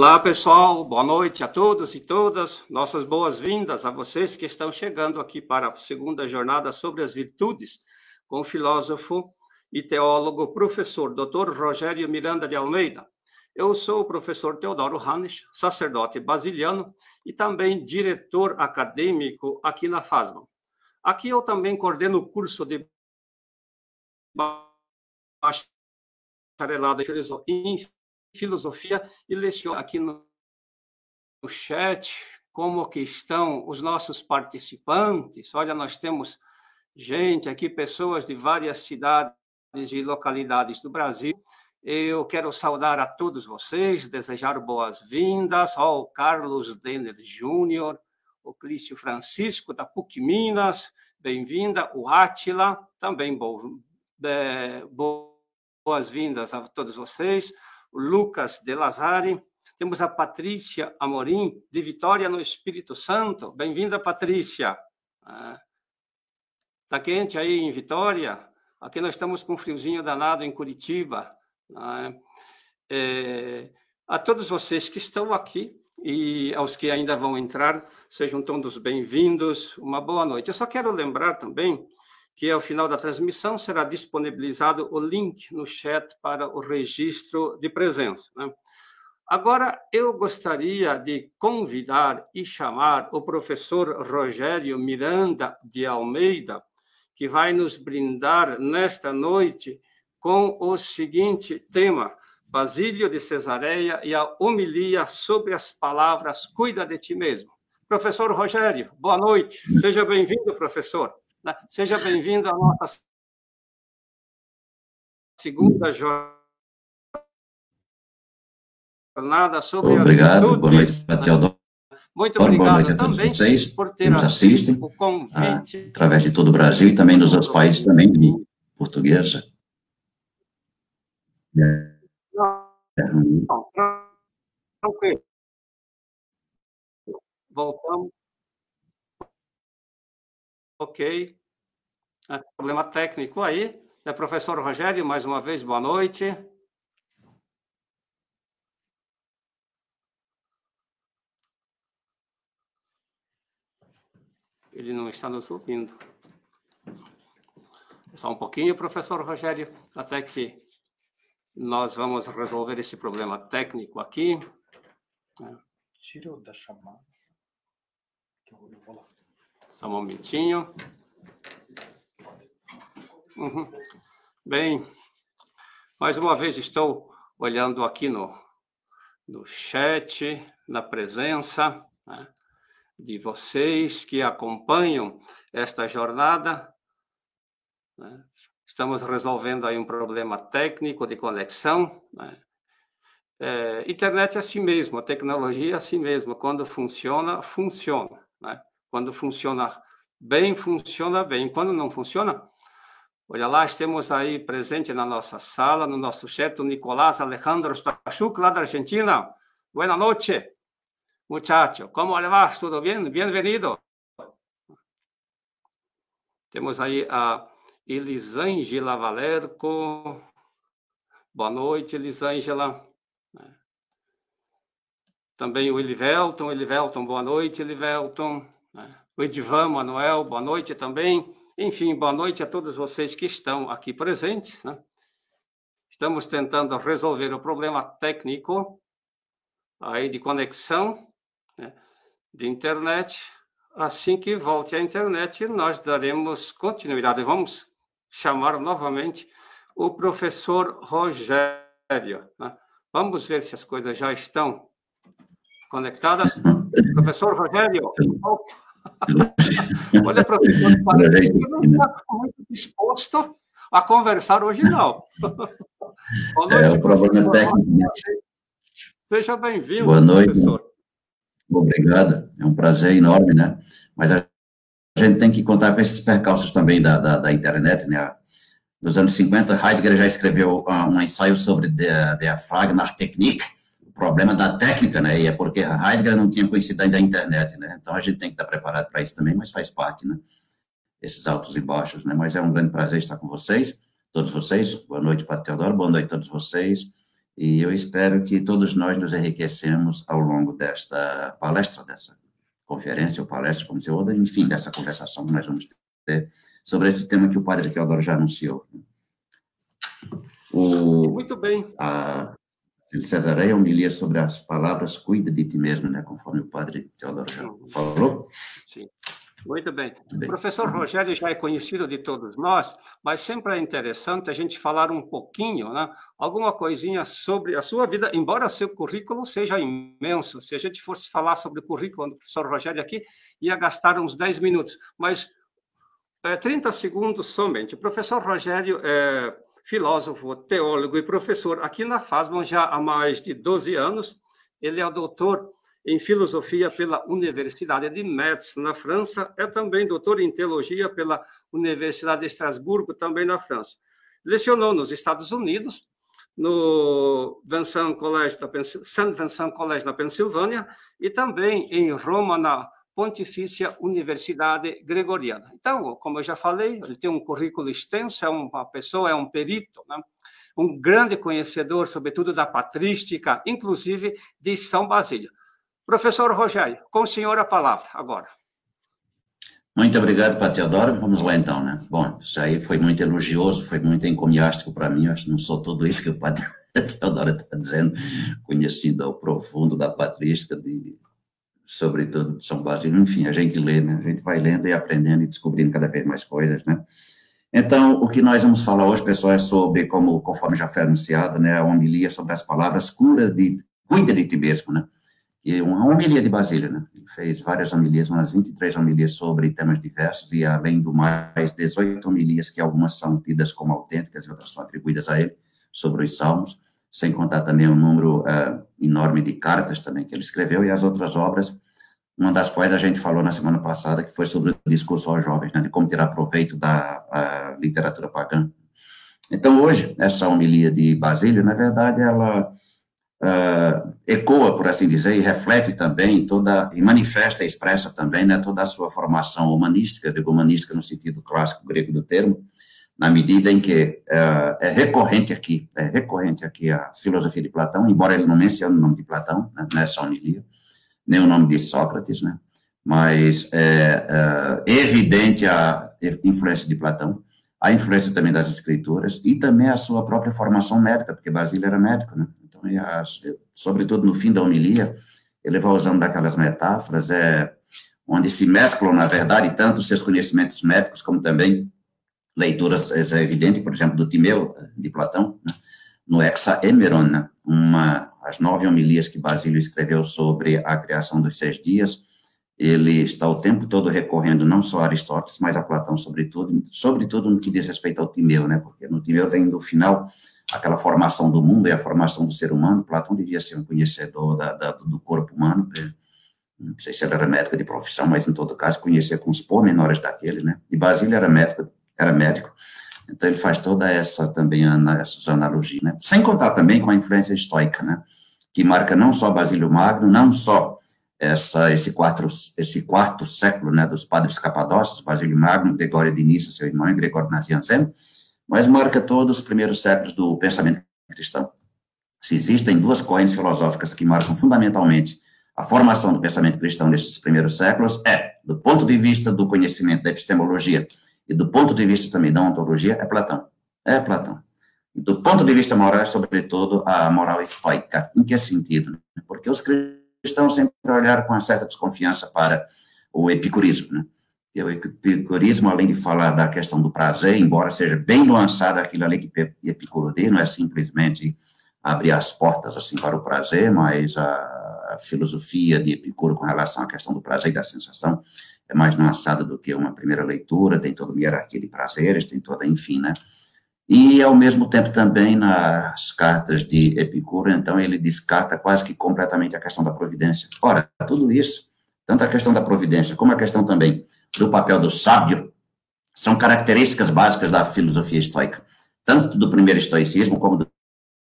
Olá, pessoal. Boa noite a todos e todas. Nossas boas-vindas a vocês que estão chegando aqui para a segunda jornada sobre as virtudes com o filósofo e teólogo professor Dr. Rogério Miranda de Almeida. Eu sou o professor Teodoro Hannes, sacerdote basiliano e também diretor acadêmico aqui na FASMA. Aqui eu também coordeno o curso de bacharelado em filosofia e leciono aqui no, chat como que estão os nossos participantes. Olha, nós temos gente aqui, pessoas de várias cidades e localidades do Brasil. Eu quero saudar a todos vocês, desejar boas-vindas ao Carlos Denner Júnior, o Clício Francisco da PUC Minas, bem-vinda, o Átila, também é, boas-vindas a todos vocês, Lucas de Lazari, temos a Patrícia Amorim, de Vitória no Espírito Santo, bem-vinda, Patrícia. Está é, quente aí em Vitória? Aqui nós estamos com um friozinho danado em Curitiba. É? é, a todos vocês que estão aqui e aos que ainda vão entrar, sejam todos bem-vindos. Uma boa noite. Eu só quero lembrar também que ao final da transmissão será disponibilizado o link no chat para o registro de presença. Né? Agora, eu gostaria de convidar e chamar o professor Rogério Miranda de Almeida, que vai nos brindar nesta noite com o seguinte tema: Basílio de Cesareia e a homilia sobre as palavras Cuida de ti mesmo. Professor Rogério, boa noite. Seja bem-vindo, professor. Né? Seja bem-vindo à nossa segunda jornada sobre Obrigado, boa noite, Teodoro. Muito obrigado boa noite a todos vocês que nos assistem ah, através de todo o Brasil e também nos outros países também, portuguesa. Não, não, tranquilo. Voltamos. Ok. É, problema técnico aí. É, professor Rogério, mais uma vez, boa noite. Ele não está nos ouvindo. Só um pouquinho, professor Rogério, até que nós vamos resolver esse problema técnico aqui. Tira o da chamada. Eu vou lá. Só um momentinho. Uhum. Bem, mais uma vez estou olhando aqui no, no chat, na presença né, de vocês que acompanham esta jornada. Né. Estamos resolvendo aí um problema técnico de conexão. Né. É, internet é assim mesmo, a tecnologia é assim mesmo. Quando funciona, funciona. Né? Quando funciona bem, funciona bem. Quando não funciona, olha lá, temos aí presente na nossa sala, no nosso chat, o Nicolás Alejandro Stachuk, lá da Argentina. Boa noite, muchacho. Como va? Tudo bem? Bem-vindo. Temos aí a Elisângela Valerco. Boa noite, Elisângela. Também o Elivelton. Elivelton, boa noite, Elivelton. Né? O Edivan Manuel, boa noite também. Enfim, boa noite a todos vocês que estão aqui presentes. Né? Estamos tentando resolver o problema técnico aí de conexão né, de internet. Assim que volte a internet, nós daremos continuidade. Vamos chamar novamente o professor Rogério. Né? Vamos ver se as coisas já estão conectadas. Professor Rogério, olha, professor, parece que não está muito disposto a conversar hoje, não. Boa noite, é, o problema técnico. Né? Seja bem-vindo, Boa noite. professor. Obrigado, é um prazer enorme, né? Mas a gente tem que contar com esses percalços também da, da, da internet, né? Nos anos 50, Heidegger já escreveu ah, um ensaio sobre Diaphragma Technique, problema da técnica, né? E é porque a Heidegger não tinha conhecido ainda a internet, né? Então a gente tem que estar preparado para isso também, mas faz parte, né? Esses altos e baixos, né? Mas é um grande prazer estar com vocês, todos vocês. Boa noite para Teodoro, boa noite a todos vocês. E eu espero que todos nós nos enriquecemos ao longo desta palestra, dessa conferência ou palestra, como se outra, enfim, dessa conversação que nós vamos ter sobre esse tema que o padre Teodoro já anunciou. O, Muito bem. A, Cesareia homilia sobre as palavras cuida de ti mesmo, né, conforme o padre Teodoro já falou. Sim. Muito bem. bem. O professor Rogério já é conhecido de todos nós, mas sempre é interessante a gente falar um pouquinho, né, alguma coisinha sobre a sua vida, embora seu currículo seja imenso. Se a gente fosse falar sobre o currículo do professor Rogério aqui, ia gastar uns 10 minutos, mas é, 30 segundos somente. O professor Rogério é filósofo, teólogo e professor aqui na FASMAN já há mais de 12 anos. Ele é doutor em filosofia pela Universidade de Metz, na França. É também doutor em teologia pela Universidade de Estrasburgo, também na França. Lecionou nos Estados Unidos, no Vincent College da St. Vincent College na Pensilvânia e também em Roma, na Pontifícia Universidade Gregoriana. Então, como eu já falei, ele tem um currículo extenso, é uma pessoa, é um perito, né? um grande conhecedor, sobretudo da patrística, inclusive de São Basílio. Professor Rogério, com o senhor a palavra agora. Muito obrigado, Padre Teodoro. Vamos lá então, né? Bom, isso aí foi muito elogioso, foi muito encomiástico para mim. Eu acho que não sou tudo isso que o Padre Teodoro está dizendo, conhecido ao profundo da patrística, de sobretudo São Basílio, enfim, a gente lê, né? A gente vai lendo e aprendendo e descobrindo cada vez mais coisas, né? Então, o que nós vamos falar hoje, pessoal, é sobre, como, conforme já foi anunciado, né, a homilia sobre as palavras cura de, cuida de ti mesmo, né? E uma homilia de Basília, né? Ele fez várias homilias, umas 23 homilias sobre temas diversos, e além do mais, 18 homilias, que algumas são tidas como autênticas e outras são atribuídas a ele, sobre os salmos sem contar também um número uh, enorme de cartas também que ele escreveu e as outras obras, uma das quais a gente falou na semana passada, que foi sobre o discurso aos jovens, né, de como tirar proveito da literatura pagã. Então, hoje, essa homilia de Basílio, na verdade, ela uh, ecoa, por assim dizer, e reflete também toda, e manifesta expressa também né, toda a sua formação humanística, digo humanística no sentido clássico grego do termo, na medida em que é, é, recorrente aqui, é recorrente aqui a filosofia de Platão, embora ele não mencione o nome de Platão né, nessa homilia, nem o nome de Sócrates, né, mas é, é, evidente a influência de Platão, a influência também das escrituras e também a sua própria formação médica, porque Basílio era médico, né, então, as, sobretudo no fim da homilia, ele vai usando daquelas metáforas, é, onde se mesclam, na verdade, tanto seus conhecimentos médicos como também leituras é evidente, por exemplo, do Timeu, de Platão, né? no Hexaemeron, né? uma, as nove homilias que Basílio escreveu sobre a criação dos seis dias, ele está o tempo todo recorrendo não só a Aristóteles, mas a Platão, sobretudo, sobretudo no que diz respeito ao Timeu, né? porque no Timeu tem, no final, aquela formação do mundo e a formação do ser humano, Platão devia ser um conhecedor da, da, do corpo humano, né? não sei se ele era médico de profissão, mas em todo caso conhecia com os pormenores daquele, né? E Basílio era médico era médico. Então ele faz toda essa também essas analogias, né? Sem contar também com a influência estoica, né? Que marca não só Basílio Magno, não só essa esse quarto esse quarto século, né, dos padres capadócios, Basílio Magno, Gregório de Nissa, seu irmão, e Gregório Nazianzen, mas marca todos os primeiros séculos do pensamento cristão. Se existem duas correntes filosóficas que marcam fundamentalmente a formação do pensamento cristão nesses primeiros séculos, é, do ponto de vista do conhecimento da epistemologia e do ponto de vista também da ontologia, é Platão. É Platão. Do ponto de vista moral, é sobretudo a moral estoica. Em que sentido? Porque os cristãos sempre olharam com uma certa desconfiança para o epicurismo, né? E o epicurismo, além de falar da questão do prazer, embora seja bem lançado aquilo ali que Epicuro diz, não é simplesmente abrir as portas assim para o prazer, mas a filosofia de Epicuro com relação à questão do prazer e da sensação é mais lançada do que uma primeira leitura, tem toda uma hierarquia de prazeres, tem toda, enfim, né? E, ao mesmo tempo, também nas cartas de Epicuro, então, ele descarta quase que completamente a questão da providência. Ora, tudo isso, tanto a questão da providência como a questão também do papel do sábio, são características básicas da filosofia estoica, tanto do primeiro estoicismo como do,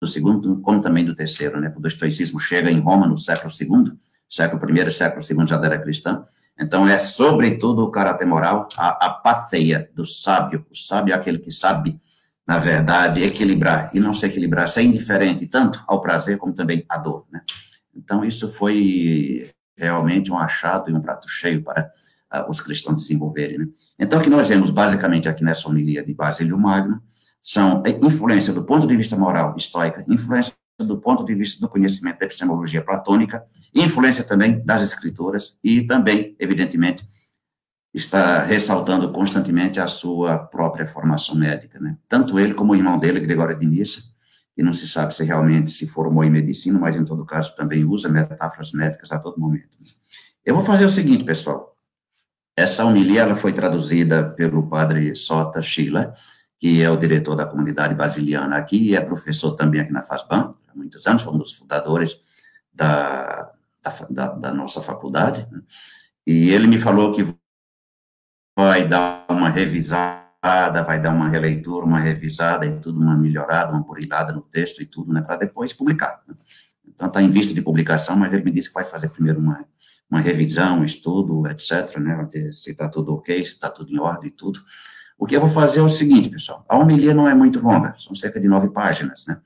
do segundo, como também do terceiro, né? O estoicismo chega em Roma no século II, século e século II já era cristão, então, é sobretudo o caráter moral, a apatheia do sábio. O sábio é aquele que sabe na verdade, equilibrar e não se equilibrar, ser indiferente tanto ao prazer como também à dor, né? Então, isso foi realmente um achado e um prato cheio para uh, os cristãos desenvolverem, né? Então, o que nós vemos basicamente aqui nessa homilia de Basílio Magno são influência do ponto de vista moral estoica, influência do ponto de vista do conhecimento da epistemologia platônica, influência também das escrituras e também, evidentemente, está ressaltando constantemente a sua própria formação médica, né? Tanto ele como o irmão dele, Gregório de Nissa, que não se sabe se realmente se formou em medicina, mas em todo caso também usa metáforas médicas a todo momento. Eu vou fazer o seguinte, pessoal. Essa homilia ela foi traduzida pelo padre Sota Schiller, que é o diretor da comunidade basiliana aqui e é professor também aqui na FASBAN, há muitos anos, foi dos fundadores da, da, da nossa faculdade, né? e ele me falou que vai dar uma revisada, vai dar uma releitura, uma revisada e tudo, uma melhorada, uma burilada no texto e tudo, né, para depois publicar. Né? Então, está em vista de publicação, mas ele me disse que vai fazer primeiro uma, uma revisão, um estudo, etc., né, ver se está tudo ok, se está tudo em ordem e tudo. O que eu vou fazer é o seguinte, pessoal, a homilia não é muito longa, são cerca de nove páginas, né,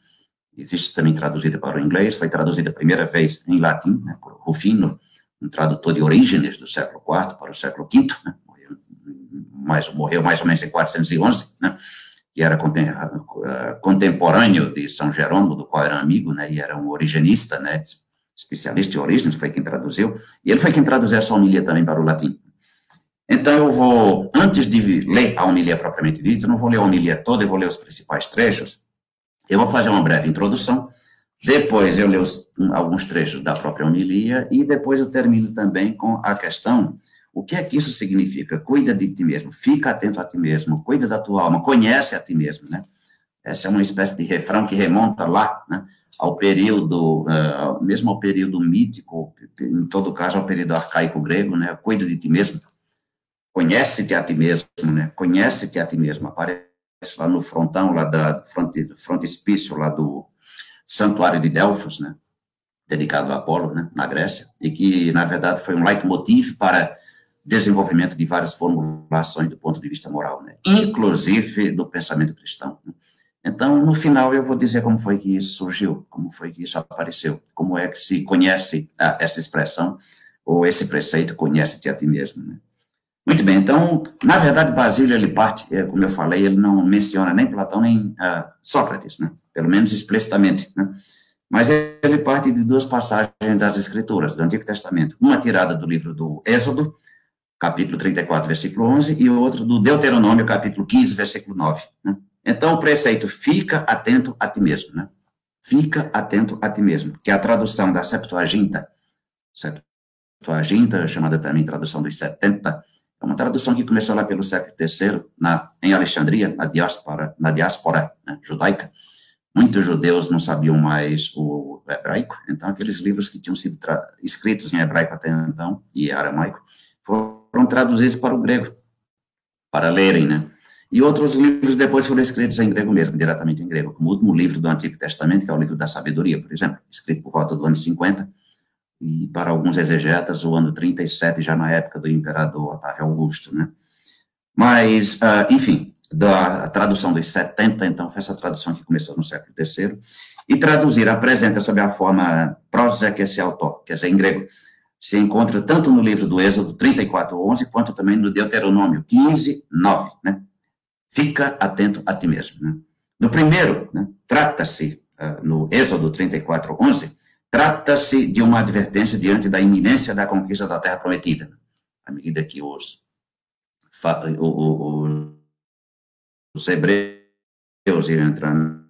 existe também traduzida para o inglês, foi traduzida a primeira vez em latim, né, por Rufino, um tradutor de Orígenes do século IV para o século V, né, mais, morreu mais ou menos em 411, né, que era eh, contemporâneo de São Jerônimo, do qual era amigo, né, e era um origenista, né, especialista em origens, foi quem traduziu, e ele foi quem traduziu essa homilia também para o latim. Então, eu vou, antes de ler a homilia propriamente dita, eu não vou ler a homilia toda, eu vou ler os principais trechos, eu vou fazer uma breve introdução, depois eu leio alguns trechos da própria homilia, e depois eu termino também com a questão o que é que isso significa? Cuida de ti mesmo, fica atento a ti mesmo, cuida da tua alma, conhece a ti mesmo, né? Essa é uma espécie de refrão que remonta lá, né, ao período, uh, mesmo ao período mítico, em todo caso ao período arcaico grego, né? Cuida de ti mesmo, conhece-te a ti mesmo, né? Conhece-te a ti mesmo. Aparece lá no frontão, lá da fronte, frontispício lá do santuário de Delfos, né? Dedicado a Apolo, né? Na Grécia, e que, na verdade, foi um leitmotiv para desenvolvimento de várias formulações do ponto de vista moral, né? inclusive do pensamento cristão. Né? Então, no final, eu vou dizer como foi que isso surgiu, como foi que isso apareceu, como é que se conhece ah, essa expressão, ou esse preceito, conhece-te a ti mesmo. Né? Muito bem, então, na verdade, Basílio, ele parte, é, como eu falei, ele não menciona nem Platão, nem ah, Sócrates, né? pelo menos explicitamente, né? mas ele parte de duas passagens das Escrituras, do Antigo Testamento, uma tirada do livro do Êxodo, capítulo 34, versículo 11, e o outro do Deuteronômio, capítulo 15, versículo 9. Né? Então, o preceito, fica atento a ti mesmo, né? Fica atento a ti mesmo, que é a tradução da Septuaginta, Septuaginta, chamada também tradução dos 70, é uma tradução que começou lá pelo século III, na, em Alexandria, na diáspora, na diáspora né, judaica. Muitos judeus não sabiam mais o hebraico, então aqueles livros que tinham sido escritos em hebraico até então, e aramaico, foram traduzidos para o grego, para lerem, né? E outros livros depois foram escritos em grego mesmo, diretamente em grego, como o último livro do Antigo Testamento, que é o livro da Sabedoria, por exemplo, escrito por volta do ano 50, e para alguns exegetas, o ano 37, já na época do imperador Otávio Augusto, né? Mas, uh, enfim, da tradução dos 70, então, foi essa tradução que começou no século III, e traduzir apresenta sob a forma prosexeautor, quer dizer, em grego, se encontra tanto no livro do Êxodo 34, 11, quanto também no Deuteronômio 15, 9, né? Fica atento a ti mesmo, né? No primeiro, né, trata-se, uh, no Êxodo 34, 11, trata-se de uma advertência diante da iminência da conquista da terra prometida. À medida que os, os hebreus iam entrando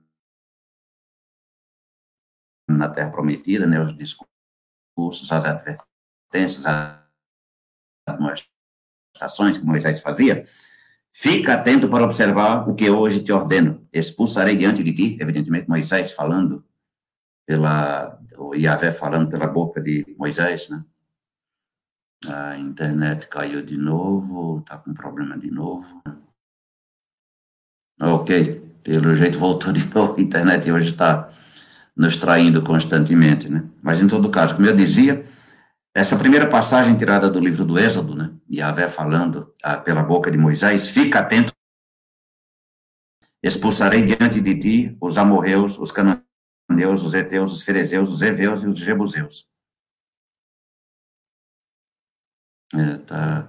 na terra prometida, né, os discursos, as advertências, às estações que Moisés fazia, fica atento para observar o que hoje te ordeno. Expulsarei diante de ti, evidentemente Moisés falando pela, o Yahvé falando pela boca de Moisés, né? A internet caiu de novo, tá com problema de novo. Ok, pelo jeito voltou de novo, a internet hoje está nos traindo constantemente, né? Mas em todo caso, como eu dizia, essa primeira passagem tirada do livro do Êxodo, né, Yahvé falando ah, pela boca de Moisés, fica atento. Expulsarei diante de ti os amorreus, os cananeus, os heteus, os ferezeus, os heveus e os jebuseus. É, tá.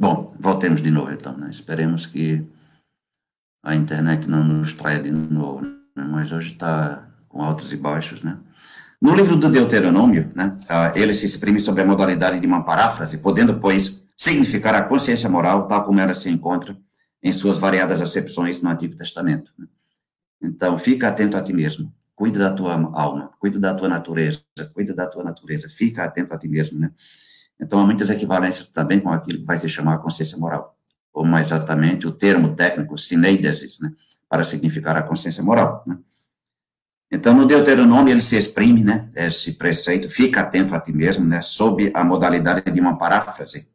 Bom, voltemos de novo então, né? Esperemos que a internet não nos traia de novo, né? mas hoje está com altos e baixos, né? No livro do Deuteronômio, né, ele se exprime sobre a modalidade de uma paráfrase, podendo, pois, significar a consciência moral tal como ela se encontra em suas variadas acepções no Antigo Testamento. Né? Então, fica atento a ti mesmo, cuida da tua alma, cuida da tua natureza, cuida da tua natureza, fica atento a ti mesmo, né? Então, há muitas equivalências também com aquilo que vai se chamar consciência moral, ou mais exatamente o termo técnico, sineidesis, né, para significar a consciência moral, né? Então, no Deuteronômio, ele se exprime, né, esse preceito, fica atento a ti mesmo, né, sob a modalidade de uma paráfrase,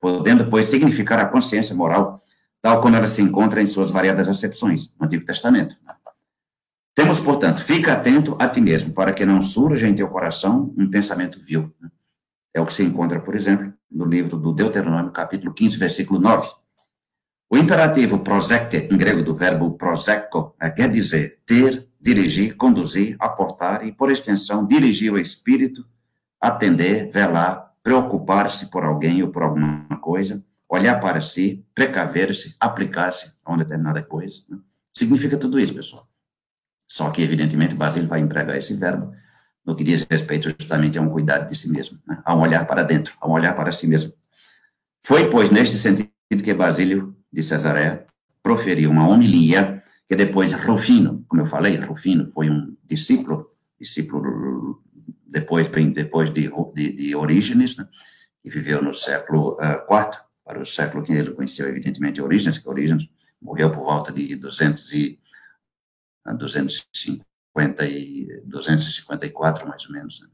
podendo, pois, significar a consciência moral, tal como ela se encontra em suas variadas acepções no Antigo Testamento. Temos, portanto, fica atento a ti mesmo, para que não surja em teu coração um pensamento vil. Né. É o que se encontra, por exemplo, no livro do Deuteronômio, capítulo 15, versículo 9. O imperativo prosecte, em grego do verbo prosecco, é, quer dizer ter, dirigir, conduzir, aportar e, por extensão, dirigir o espírito, atender, velar, preocupar-se por alguém ou por alguma coisa, olhar para si, precaver-se, aplicar-se a uma determinada coisa. Né? Significa tudo isso, pessoal. Só que, evidentemente, Basílio vai empregar esse verbo no que diz respeito justamente a um cuidado de si mesmo, né? a um olhar para dentro, a um olhar para si mesmo. Foi, pois, neste sentido que Basílio de Cesareia proferiu uma homilia que depois Rufino, como eu falei, Rufino foi um discípulo, discípulo depois, bem depois de, de, de Orígenes, né, que viveu no século IV, uh, para o século V ele conheceu evidentemente Orígenes, que Orígenes morreu por volta de 200 e, 250 e 254, mais ou menos. Né.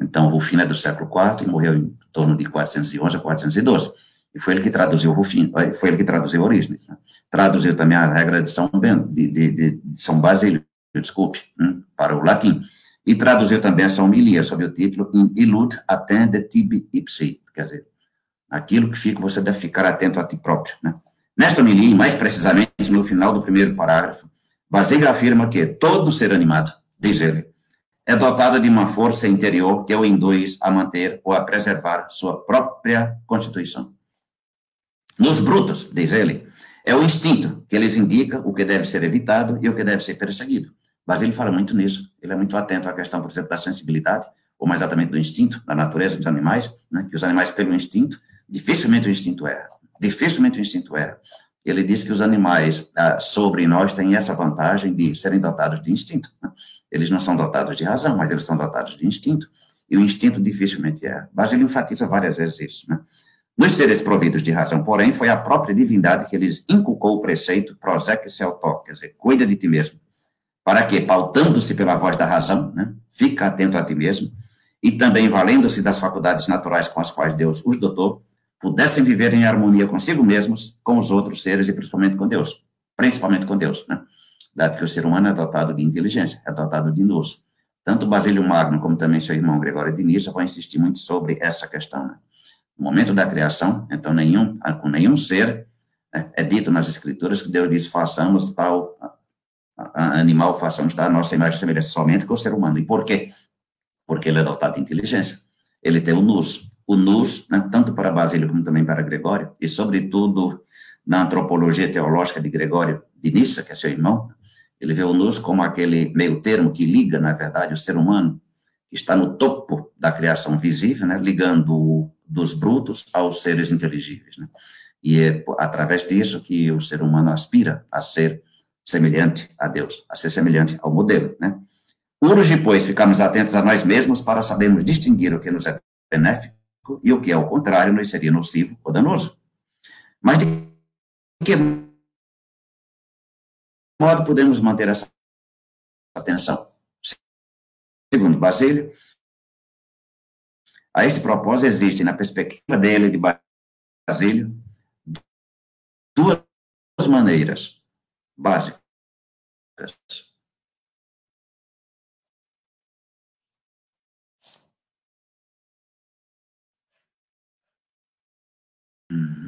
Então, Rufino é do século IV e morreu em torno de 411 a 412. E foi ele que traduziu Rufino, eh, foi ele que traduziu Orígenes. Né? Traduziu também a regra de São Bento, de, de, de São Basílio, desculpe, hein, para o latim. E traduziu também essa homilia sob o título In illud attende tibi ipsi, quer dizer, aquilo que fica, você deve ficar atento a ti próprio. Né? Nesta homilia, mais precisamente no final do primeiro parágrafo, Basílio afirma que todo ser animado, diz ele, é dotado de uma força interior que o induz a manter ou a preservar sua própria constituição. Nos brutos, diz ele, é o instinto que eles indicam o que deve ser evitado e o que deve ser perseguido. Ele fala muito nisso, ele é muito atento à questão, por exemplo, da sensibilidade, ou mais exatamente do instinto, da natureza dos animais, né, que os animais, pelo instinto, dificilmente o instinto erra, dificilmente o instinto erra. Ele diz que os animais ah, sobre nós têm essa vantagem de serem dotados de instinto. Eles não são dotados de razão, mas eles são dotados de instinto, e o instinto dificilmente erra. Mas ele enfatiza várias vezes isso, né? Nos seres providos de razão, porém, foi a própria divindade que lhes inculcou o preceito prosec selto, quer dizer, cuida de ti mesmo, para que, pautando-se pela voz da razão, né, fica atento a ti mesmo, e também valendo-se das faculdades naturais com as quais Deus os dotou, pudessem viver em harmonia consigo mesmos, com os outros seres e principalmente com Deus, principalmente com Deus, né? Dado que o ser humano é dotado de inteligência, é dotado de luz. Tanto Basílio Magno como também seu irmão Gregório de Nissa vão insistir muito sobre essa questão, né? no momento da criação, então nenhum, com nenhum ser, é, é dito nas escrituras que Deus diz, façamos tal animal, façamos tal nossa imagem e semelhança, somente com o ser humano. E por quê? Porque ele é dotado de inteligência. Ele tem o nus. O nus, né, tanto para Basílio como também para Gregório, e sobretudo na antropologia teológica de Gregório de Nissa, que é seu irmão, ele vê o nus como aquele meio termo que liga, na verdade, o ser humano, que está no topo da criação visível, né, ligando dos brutos aos seres inteligíveis. Né? E é através disso que o ser humano aspira a ser semelhante a Deus, a ser semelhante ao modelo. Né? Urge, pois, ficarmos atentos a nós mesmos para sabermos distinguir o que nos é benéfico e o que, ao contrário, nos seria nocivo ou danoso. Mas de que modo podemos manter essa atenção? Segundo Basílio, a esse propósito, existe, na perspectiva dele, de Basílio, duas maneiras básicas. Uhum.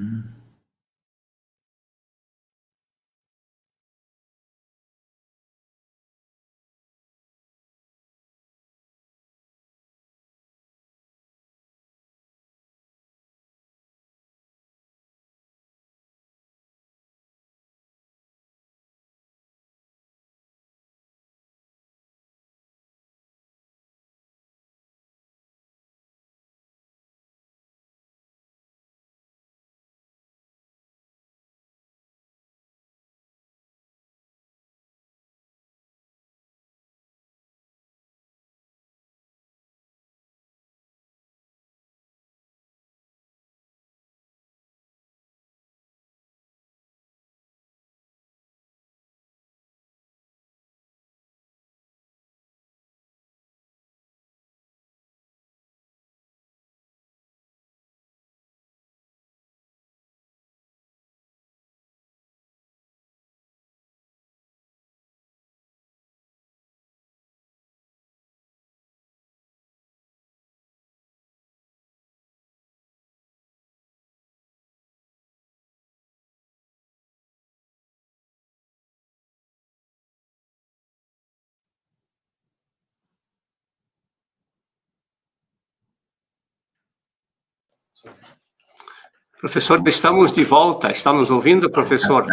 Professor, estamos de volta. Está nos ouvindo, professor?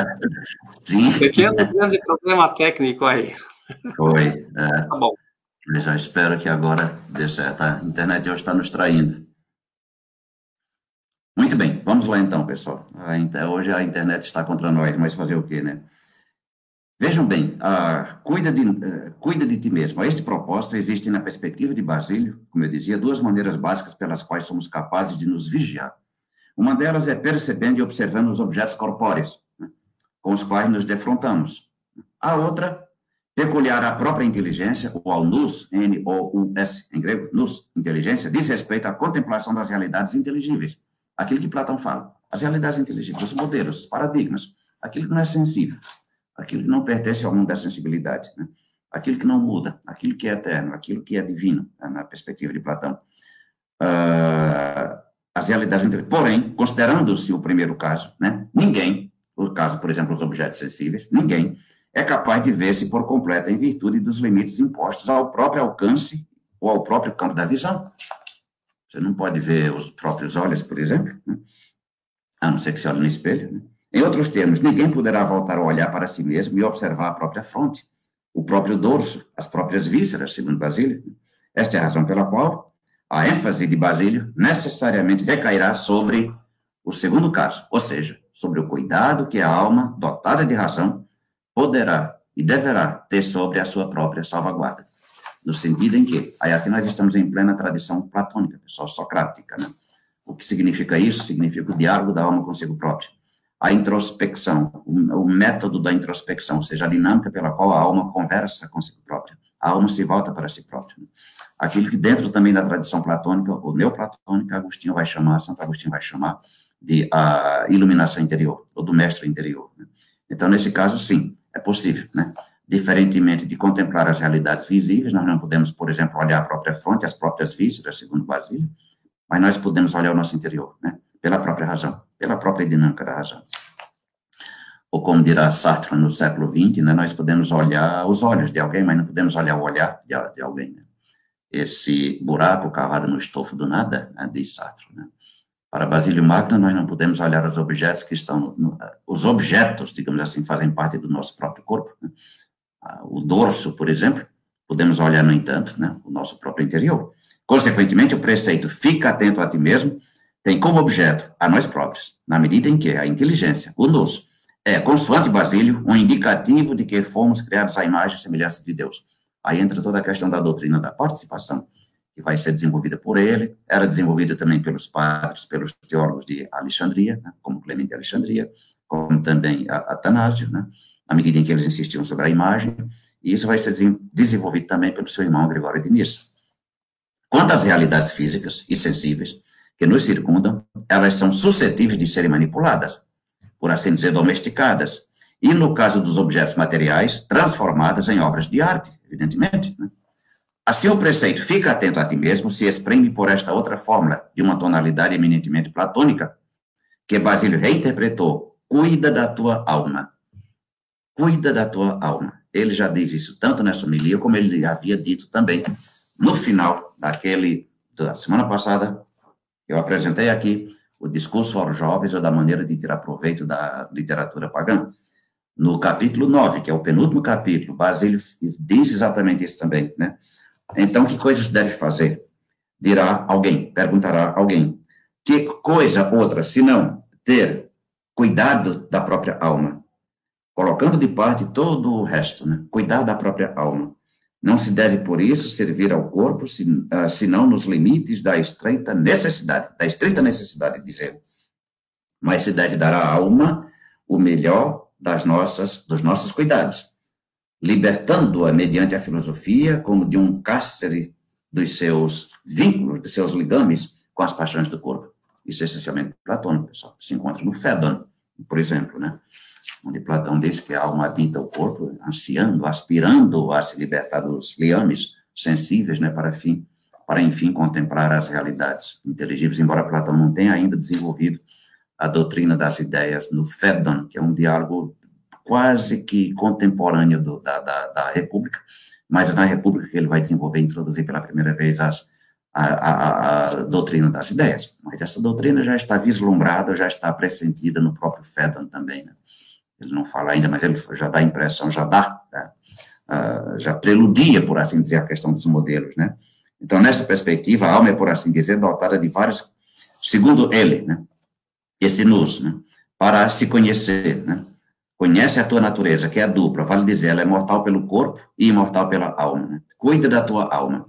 Sim. Pequeno grande problema técnico aí. Foi. É. Tá bom. Eu já espero que agora dê certo. A internet hoje está nos traindo. Muito bem, vamos lá então, pessoal. Hoje a internet está contra nós, mas fazer o quê, né? Vejam bem, cuida, de, uh, cuida de ti mesmo. A este propósito, existe na perspectiva de Basílio, como eu dizia, duas maneiras básicas pelas quais somos capazes de nos vigiar. Uma delas é percebendo e observando os objetos corpóreos, né, com os quais nos defrontamos. A outra, peculiar à própria inteligência, ou ao nous, N-O-U-S, em grego, nous, inteligência, diz respeito à contemplação das realidades inteligíveis. Aquilo que Platão fala. As realidades inteligíveis, os modelos, os paradigmas. Aquilo que não é sensível. Aquilo que não pertence ao mundo da sensibilidade. Né? Aquilo que não muda. Aquilo que é eterno. Aquilo que é divino, né, na perspectiva de Platão. Uh, as realidades Porém, considerando-se o primeiro caso, né, ninguém, o caso, por exemplo, os objetos sensíveis, ninguém é capaz de ver-se por completo em virtude dos limites impostos ao próprio alcance ou ao próprio campo da visão. Você não pode ver os próprios olhos, por exemplo, né? a não ser que se olhe no espelho. Né? Em outros termos, ninguém poderá voltar a olhar para si mesmo e observar a própria fronte, o próprio dorso, as próprias vísceras, segundo Basílio. Esta é a razão pela qual a ênfase de Basílio necessariamente recairá sobre o segundo caso, ou seja, sobre o cuidado que a alma, dotada de razão, poderá e deverá ter sobre a sua própria salvaguarda. No sentido em que, aí aqui nós estamos em plena tradição platônica, pessoal, socrática, né? O que significa isso? Significa o diálogo da alma consigo própria. A introspecção, o, método da introspecção, ou seja, a dinâmica pela qual a alma conversa consigo própria. A alma se volta para si própria. Aquilo que dentro também da tradição platônica, ou neoplatônica, Agostinho vai chamar, Santo Agostinho vai chamar de a iluminação interior, ou do mestre interior. Né? Então, nesse caso, sim, é possível, né? Diferentemente de contemplar as realidades visíveis, nós não podemos, por exemplo, olhar a própria fronte, as próprias vísceras, segundo Basílio, mas nós podemos olhar o nosso interior, né? Pela própria razão, pela própria dinâmica da razão. Ou como dirá Sartre no século XX, né, nós podemos olhar os olhos de alguém, mas não podemos olhar o olhar de, de alguém. Né? esse buraco cavado no estofo do nada, né, diz Sartre. Né? Para Basílio Magno, nós não podemos olhar os objetos que estão, no, os objetos, digamos assim, fazem parte do nosso próprio corpo. Né? Ah, o dorso, por exemplo, podemos olhar, no entanto, né, o nosso próprio interior. Consequentemente, o preceito fica atento a ti mesmo tem como objeto a nós próprios, na medida em que a inteligência, o nos, é, consoante Basílio, um indicativo de que fomos criados à imagem e semelhança de Deus. Aí entra toda a questão da doutrina da participação, que vai ser desenvolvida por ele, era desenvolvida também pelos padres, pelos teólogos de Alexandria, né, como Clemente de Alexandria, como também Atanásio, né, à medida em que eles insistiam sobre a imagem, e isso vai ser desenvolvido também pelo seu irmão Gregório de Nissa. Quanto às realidades físicas e sensíveis que nos circundam, elas são suscetíveis de serem manipuladas, por assim dizer, domesticadas, e, no caso dos objetos materiais, transformadas em obras de arte, evidentemente. Né? Assim, o preceito fica atento a ti mesmo se exprime por esta outra fórmula, de uma tonalidade eminentemente platônica, que Basílio reinterpretou: cuida da tua alma. Cuida da tua alma. Ele já diz isso tanto nessa homilia, como ele havia dito também no final daquele, da semana passada, eu apresentei aqui o discurso aos jovens ou da maneira de tirar proveito da literatura pagã no capítulo 9, que é o penúltimo capítulo, Basílio diz exatamente isso também, né? Então, que coisas deve fazer? Dirá alguém, perguntará alguém. Que coisa outra, se não ter cuidado da própria alma, colocando de parte todo o resto, né? Cuidar da própria alma. Não se deve, por isso, servir ao corpo, ah, senão nos limites da estreita necessidade, da estreita necessidade, diz. Mas se deve dar à alma o melhor das nossas, dos nossos cuidados, libertando-a mediante a filosofia como de um cárcere dos seus vínculos, dos seus ligames com as paixões do corpo. Isso é essencialmente platônico, pessoal. Se encontra no Fédon, por exemplo, né? Onde Platão diz que a alma habita o corpo, ansiando, aspirando a se libertar dos liames sensíveis, né, para, fim, para enfim contemplar as realidades inteligíveis, embora Platão não tenha ainda desenvolvido a doutrina das ideias no Fédon, que é um diálogo quase que contemporâneo do, da, da, da, República, mas na República que ele vai desenvolver, introduzir pela primeira vez as, a, a, a, doutrina das ideias. Mas essa doutrina já está vislumbrada, já está pressentida no próprio Fedon também. Né? Ele não fala ainda, mas ele já dá a impressão, já dá, né? uh, já preludia, por assim dizer, a questão dos modelos. Né? Então, nessa perspectiva, a alma é, por assim dizer, dotada de vários, segundo ele, né? esse nus, né? para se conhecer, né? Conhece a tua natureza, que é dupla, vale dizer, ela é mortal pelo corpo e imortal pela alma. Né? Cuida da tua alma.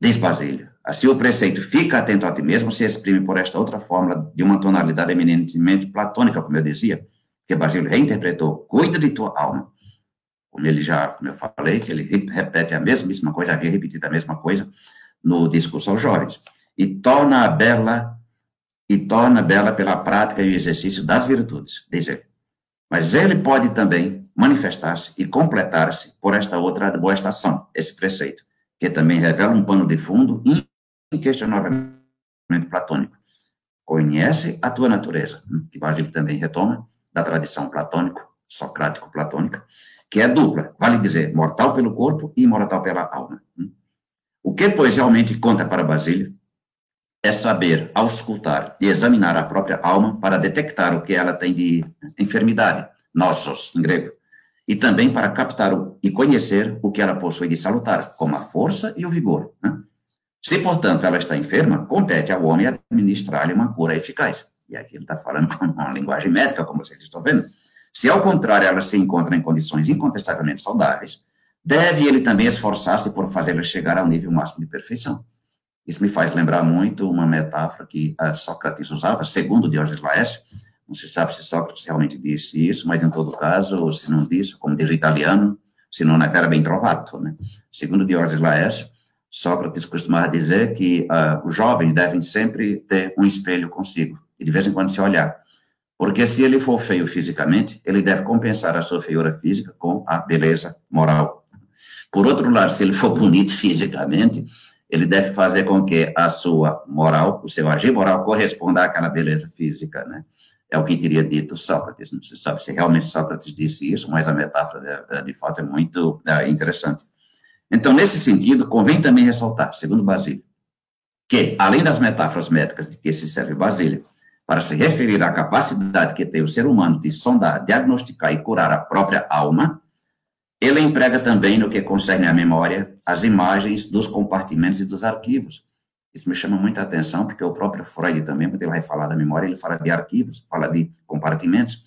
Diz Basílio. Assim, o preceito fica atento a ti mesmo se exprime por esta outra fórmula de uma tonalidade eminentemente platônica, como eu dizia, que Basílio reinterpretou. Cuida de tua alma. Como ele já, como eu falei, que ele repete a mesma coisa, havia repetido a mesma coisa no discurso aos jovens. E torna a bela, e torna bela pela prática e exercício das virtudes, diz ele. Mas ele pode também manifestar-se e completar-se por esta outra boa estação, esse preceito, que também revela um pano de fundo inquestionavelmente platônico. Conhece a tua natureza, que Basílio também retoma da tradição platônico, socrático-platônica, que é dupla, vale dizer, mortal pelo corpo e imortal pela alma. O que, pois, realmente conta para Basílio é saber auscultar e examinar a própria alma para detectar o que ela tem de enfermidade, nossos, em grego, e também para captar e conhecer o que ela possui de salutar, como a força e o vigor. Né? Se, portanto, ela está enferma, compete ao homem administrar-lhe uma cura eficaz. E aqui ele está falando com uma linguagem médica, como vocês estão vendo. Se, ao contrário, ela se encontra em condições incontestavelmente saudáveis, deve ele também esforçar-se por fazê-la chegar ao nível máximo de perfeição. Isso me faz lembrar muito uma metáfora que Sócrates usava, segundo Diógenes Laércio. Não se sabe se Sócrates realmente disse isso, mas em todo caso, se não disse, como diz o italiano, se não era bem trovato, né? Segundo Diógenes Laércio, Sócrates costumava dizer que uh, os jovens devem sempre ter um espelho consigo e de vez em quando se olhar. Porque se ele for feio fisicamente, ele deve compensar a sua feiura física com a beleza moral. Por outro lado, se ele for bonito fisicamente, ele deve fazer com que a sua moral, o seu agir moral, corresponda àquela beleza física, né? É o que teria dito Sócrates. Não se sabe se realmente Sócrates disse isso, mas a metáfora, de, de fato, é muito é, interessante. Então, nesse sentido, convém também ressaltar, segundo Basílio, que, além das metáforas médicas de que se serve Basílio, para se referir à capacidade que tem o ser humano de sondar, diagnosticar e curar a própria alma, ele emprega também, no que concerne à memória, as imagens dos compartimentos e dos arquivos. Isso me chama muita atenção, porque o próprio Freud também, quando ele vai falar da memória, ele fala de arquivos, fala de compartimentos,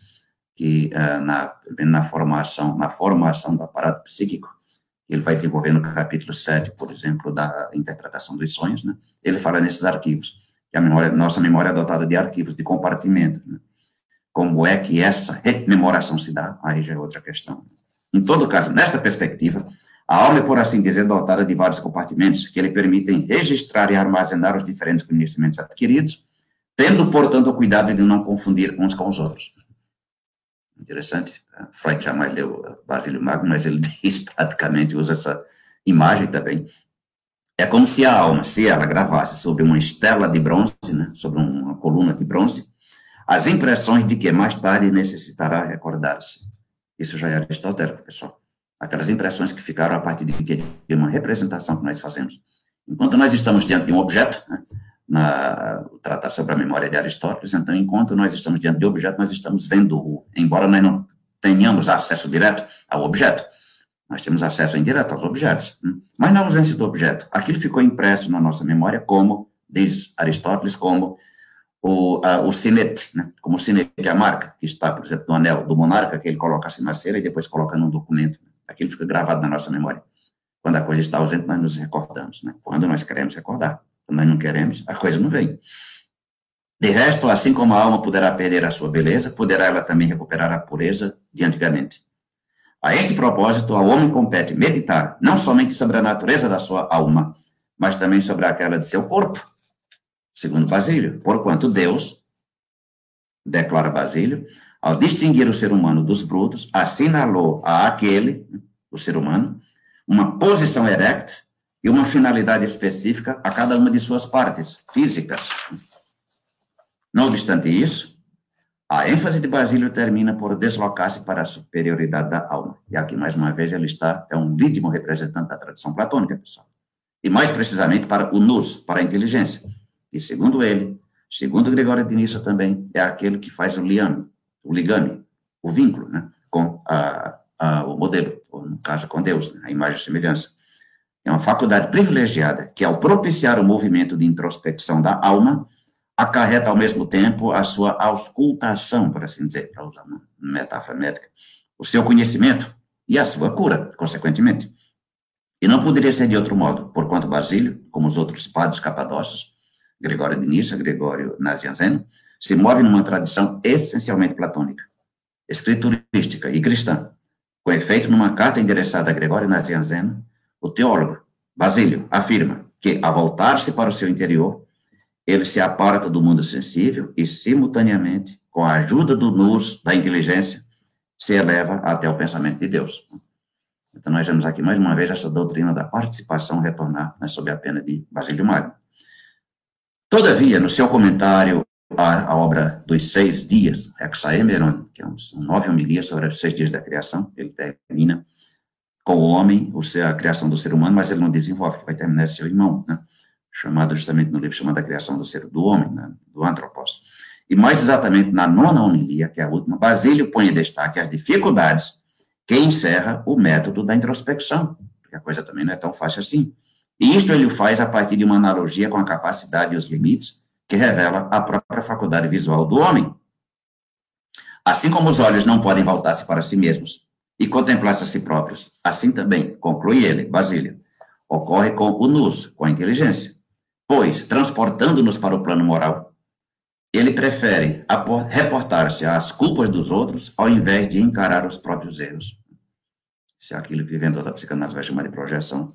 que uh, na, na, formação, na formação do aparato psíquico, ele vai desenvolver no capítulo 7, por exemplo, da interpretação dos sonhos, né? ele fala nesses arquivos, a memória, nossa memória é dotada de arquivos, de compartimento. Né? Como é que essa rememoração se dá? Aí já é outra questão. Em todo caso, nessa perspectiva, a alma é, por assim dizer, dotada de vários compartimentos que lhe permitem registrar e armazenar os diferentes conhecimentos adquiridos, tendo, portanto, o cuidado de não confundir uns com os outros. Interessante. Freud jamais leu Basílio Magno, mas ele diz, praticamente, usa essa imagem também. É como se a alma, se ela gravasse sobre uma estela de bronze, né, sobre uma coluna de bronze, as impressões de que mais tarde necessitará recordar-se. Isso já é aristotélico, pessoal. Aquelas impressões que ficaram a partir de, de uma representação que nós fazemos. Enquanto nós estamos diante de um objeto, né, na, o Tratado sobre a Memória de Aristóteles, então, enquanto nós estamos diante de objeto, nós estamos vendo, embora nós não tenhamos acesso direto ao objeto, nós temos acesso indireto aos objetos. Né? Mas na ausência do objeto, aquilo ficou impresso na nossa memória como, diz Aristóteles, como o, a, o sinete, né? como o sinete, a marca que está, por exemplo, no anel do monarca, que ele coloca assim na cera e depois coloca num documento. Aquilo fica gravado na nossa memória. Quando a coisa está ausente, nós nos recordamos. Né? Quando nós queremos recordar. Quando nós não queremos, a coisa não vem. De resto, assim como a alma poderá perder a sua beleza, poderá ela também recuperar a pureza de antigamente. A este propósito, ao homem compete meditar não somente sobre a natureza da sua alma, mas também sobre aquela de seu corpo, segundo Basílio, porquanto Deus, declara Basílio, ao distinguir o ser humano dos brutos, assinalou a aquele, o ser humano, uma posição erecta e uma finalidade específica a cada uma de suas partes físicas. Não obstante isso, a ênfase de Basílio termina por deslocar-se para a superioridade da alma. E aqui, mais uma vez, ele está, é um lídimo representante da tradição platônica, pessoal. e mais precisamente para o nous, para a inteligência. E segundo ele, segundo Gregório de Nissa também, é aquele que faz o liame, o ligame, o vínculo, né, com a, a, o modelo, ou no caso com Deus, né, a imagem e semelhança. É uma faculdade privilegiada que, ao propiciar o movimento de introspecção da alma, acarreta ao mesmo tempo a sua auscultação, por assim dizer, para usar uma metáfora médica, o seu conhecimento e a sua cura, consequentemente. E não poderia ser de outro modo, porquanto Basílio, como os outros padres capadócios, Gregório de Nissa, Gregório Nazianzeno, se move numa tradição essencialmente platônica, escriturística e cristã. Com efeito, numa carta endereçada a Gregório Nazianzeno, o teólogo Basílio afirma que, ao voltar-se para o seu interior, ele se aparta do mundo sensível e, simultaneamente, com a ajuda do nus, da inteligência, se eleva até o pensamento de Deus. Então, nós vemos aqui mais uma vez essa doutrina da participação retornar né, sob a pena de Basílio Magno. Todavia, no seu comentário à, à obra dos seis dias, Hexaemeron, que é um, são nove homilias sobre os seis dias da criação, ele termina com o homem, o ser, a criação do ser humano, mas ele não desenvolve, vai terminar seu irmão, né? Chamado justamente no livro chamado Criação do Ser do Homem, né, do Antropos. E mais exatamente na nona homilia, que é a última, Basílio põe em destaque as dificuldades que encerra o método da introspecção, porque a coisa também não é tão fácil assim. E isso ele faz a partir de uma analogia com a capacidade e os limites que revela a própria faculdade visual do homem. Assim como os olhos não podem voltar-se para si mesmos e contemplar-se a si próprios, assim também, conclui ele, Basílio, ocorre com o nus, com a inteligência. Pois, transportando-nos para o plano moral, ele prefere reportar-se às culpas dos outros ao invés de encarar os próprios erros. Se é aquilo que vem da psicanálise vai chamar de projeção.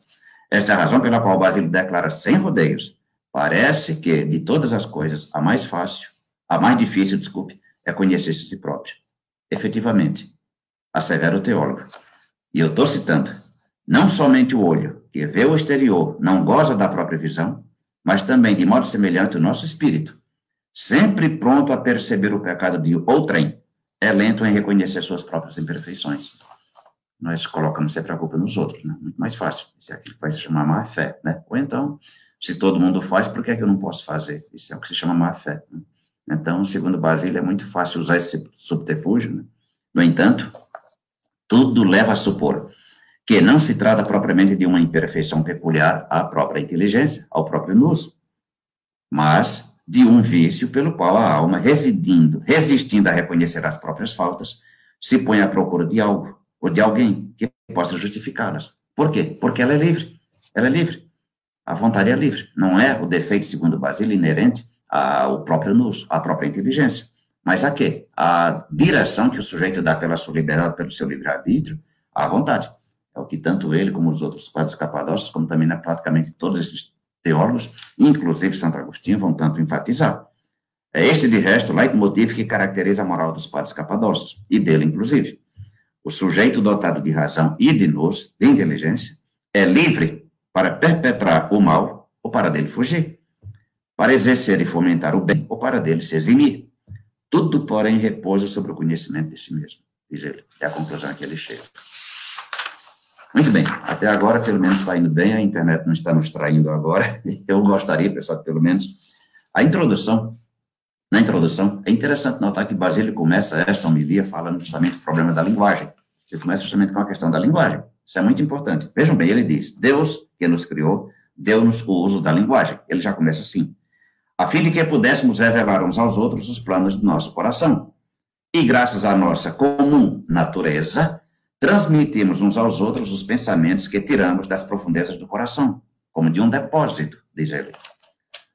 Esta é a razão pela qual Basílio declara sem rodeios. Parece que, de todas as coisas, a mais fácil, a mais difícil, desculpe, é conhecer-se si próprio. Efetivamente, assevera o teólogo. E eu estou citando, não somente o olho, que vê o exterior, não goza da própria visão, mas também, de modo semelhante, o nosso espírito, sempre pronto a perceber o pecado de outrem, é lento em reconhecer suas próprias imperfeições. Nós colocamos sempre a culpa nos outros, né? Muito mais fácil. Isso é aquilo que vai se chamar má fé, né? Ou então, se todo mundo faz, por que, é que eu não posso fazer? Isso é o que se chama má fé. Né? Então, segundo Basílio, é muito fácil usar esse subterfúgio. Né? No entanto, tudo leva a supor que não se trata propriamente de uma imperfeição peculiar à própria inteligência, ao próprio nus, mas de um vício pelo qual a alma, residindo, resistindo a reconhecer as próprias faltas, se põe à procura de algo ou de alguém que possa justificá-las. Por quê? Porque ela é livre. Ela é livre. A vontade é livre. Não é o defeito, segundo Basílio, inerente ao próprio nus, à própria inteligência. Mas a quê? A direção que o sujeito dá pela sua liberdade, pelo seu livre-arbítrio, à vontade. É o que tanto ele como os outros quadros capadócios, como também né, praticamente todos esses teólogos, inclusive Santo Agostinho, vão tanto enfatizar. É este, de resto, o leitmotiv que caracteriza a moral dos padres capadócios, e dele, inclusive. O sujeito dotado de razão e de nos, de inteligência, é livre para perpetrar o mal ou para dele fugir, para exercer e fomentar o bem ou para dele se eximir. Tudo, porém, repousa sobre o conhecimento de si mesmo, diz ele. É a conclusão que ele chega. Muito bem, até agora, pelo menos, está indo bem, a internet não está nos traindo agora. Eu gostaria, pessoal, que pelo menos a introdução, na introdução, é interessante notar que Basílio começa esta homilia falando justamente do problema da linguagem. Ele começa justamente com a questão da linguagem. Isso é muito importante. Vejam bem, ele diz: Deus, que nos criou, deu-nos o uso da linguagem. Ele já começa assim. A fim de que pudéssemos revelar uns aos outros os planos do nosso coração. E graças à nossa comum natureza, transmitimos uns aos outros os pensamentos que tiramos das profundezas do coração, como de um depósito, diz ele.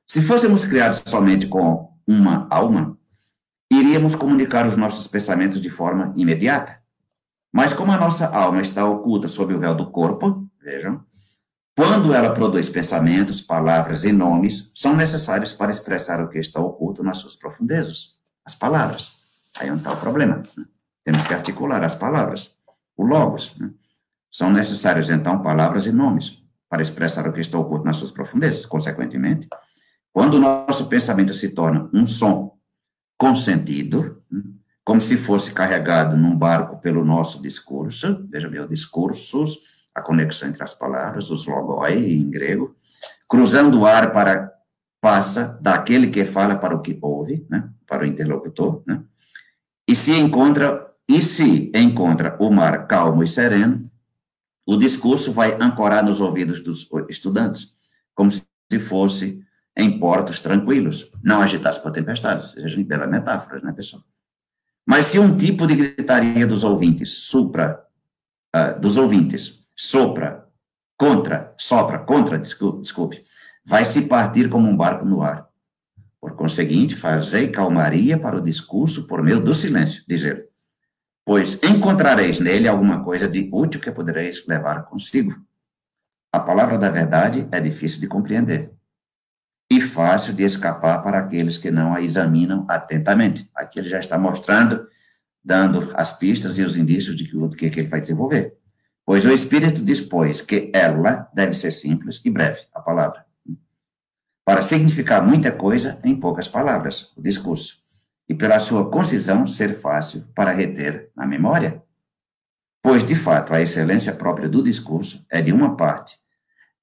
Se fôssemos criados somente com uma alma, iríamos comunicar os nossos pensamentos de forma imediata. Mas como a nossa alma está oculta sob o véu do corpo, vejam, quando ela produz pensamentos, palavras e nomes, são necessários para expressar o que está oculto nas suas profundezas, as palavras. Aí é um tal problema. Né? Temos que articular as palavras o Logos. Né? São necessários, então, palavras e nomes para expressar o que está oculto nas suas profundezas. Consequentemente, quando o nosso pensamento se torna um som com sentido, né? como se fosse carregado num barco pelo nosso discurso, veja bem, o discursos, a conexão entre as palavras, os logoi em grego, cruzando o ar para passa daquele que fala para o que ouve, né, para o interlocutor, né, e se encontra e se encontra o mar calmo e sereno, o discurso vai ancorar nos ouvidos dos estudantes, como se fosse em portos tranquilos, não agitados por tempestades. Seja bela metáfora, né, pessoal? Mas se um tipo de gritaria dos ouvintes supra, uh, dos ouvintes, sopra, contra, sopra, contra, desculpe, desculpe, vai se partir como um barco no ar. Por conseguinte, fazei calmaria para o discurso por meio do silêncio, dizer, pois encontrareis nele alguma coisa de útil que podereis levar consigo. A palavra da verdade é difícil de compreender e fácil de escapar para aqueles que não a examinam atentamente. Aqui ele já está mostrando, dando as pistas e os indícios de que o que, que ele vai desenvolver. Pois o Espírito dispôs que ela deve ser simples e breve, a palavra, para significar muita coisa em poucas palavras, o discurso, e pela sua concisão ser fácil para reter na memória. Pois, de fato, a excelência própria do discurso é, de uma parte,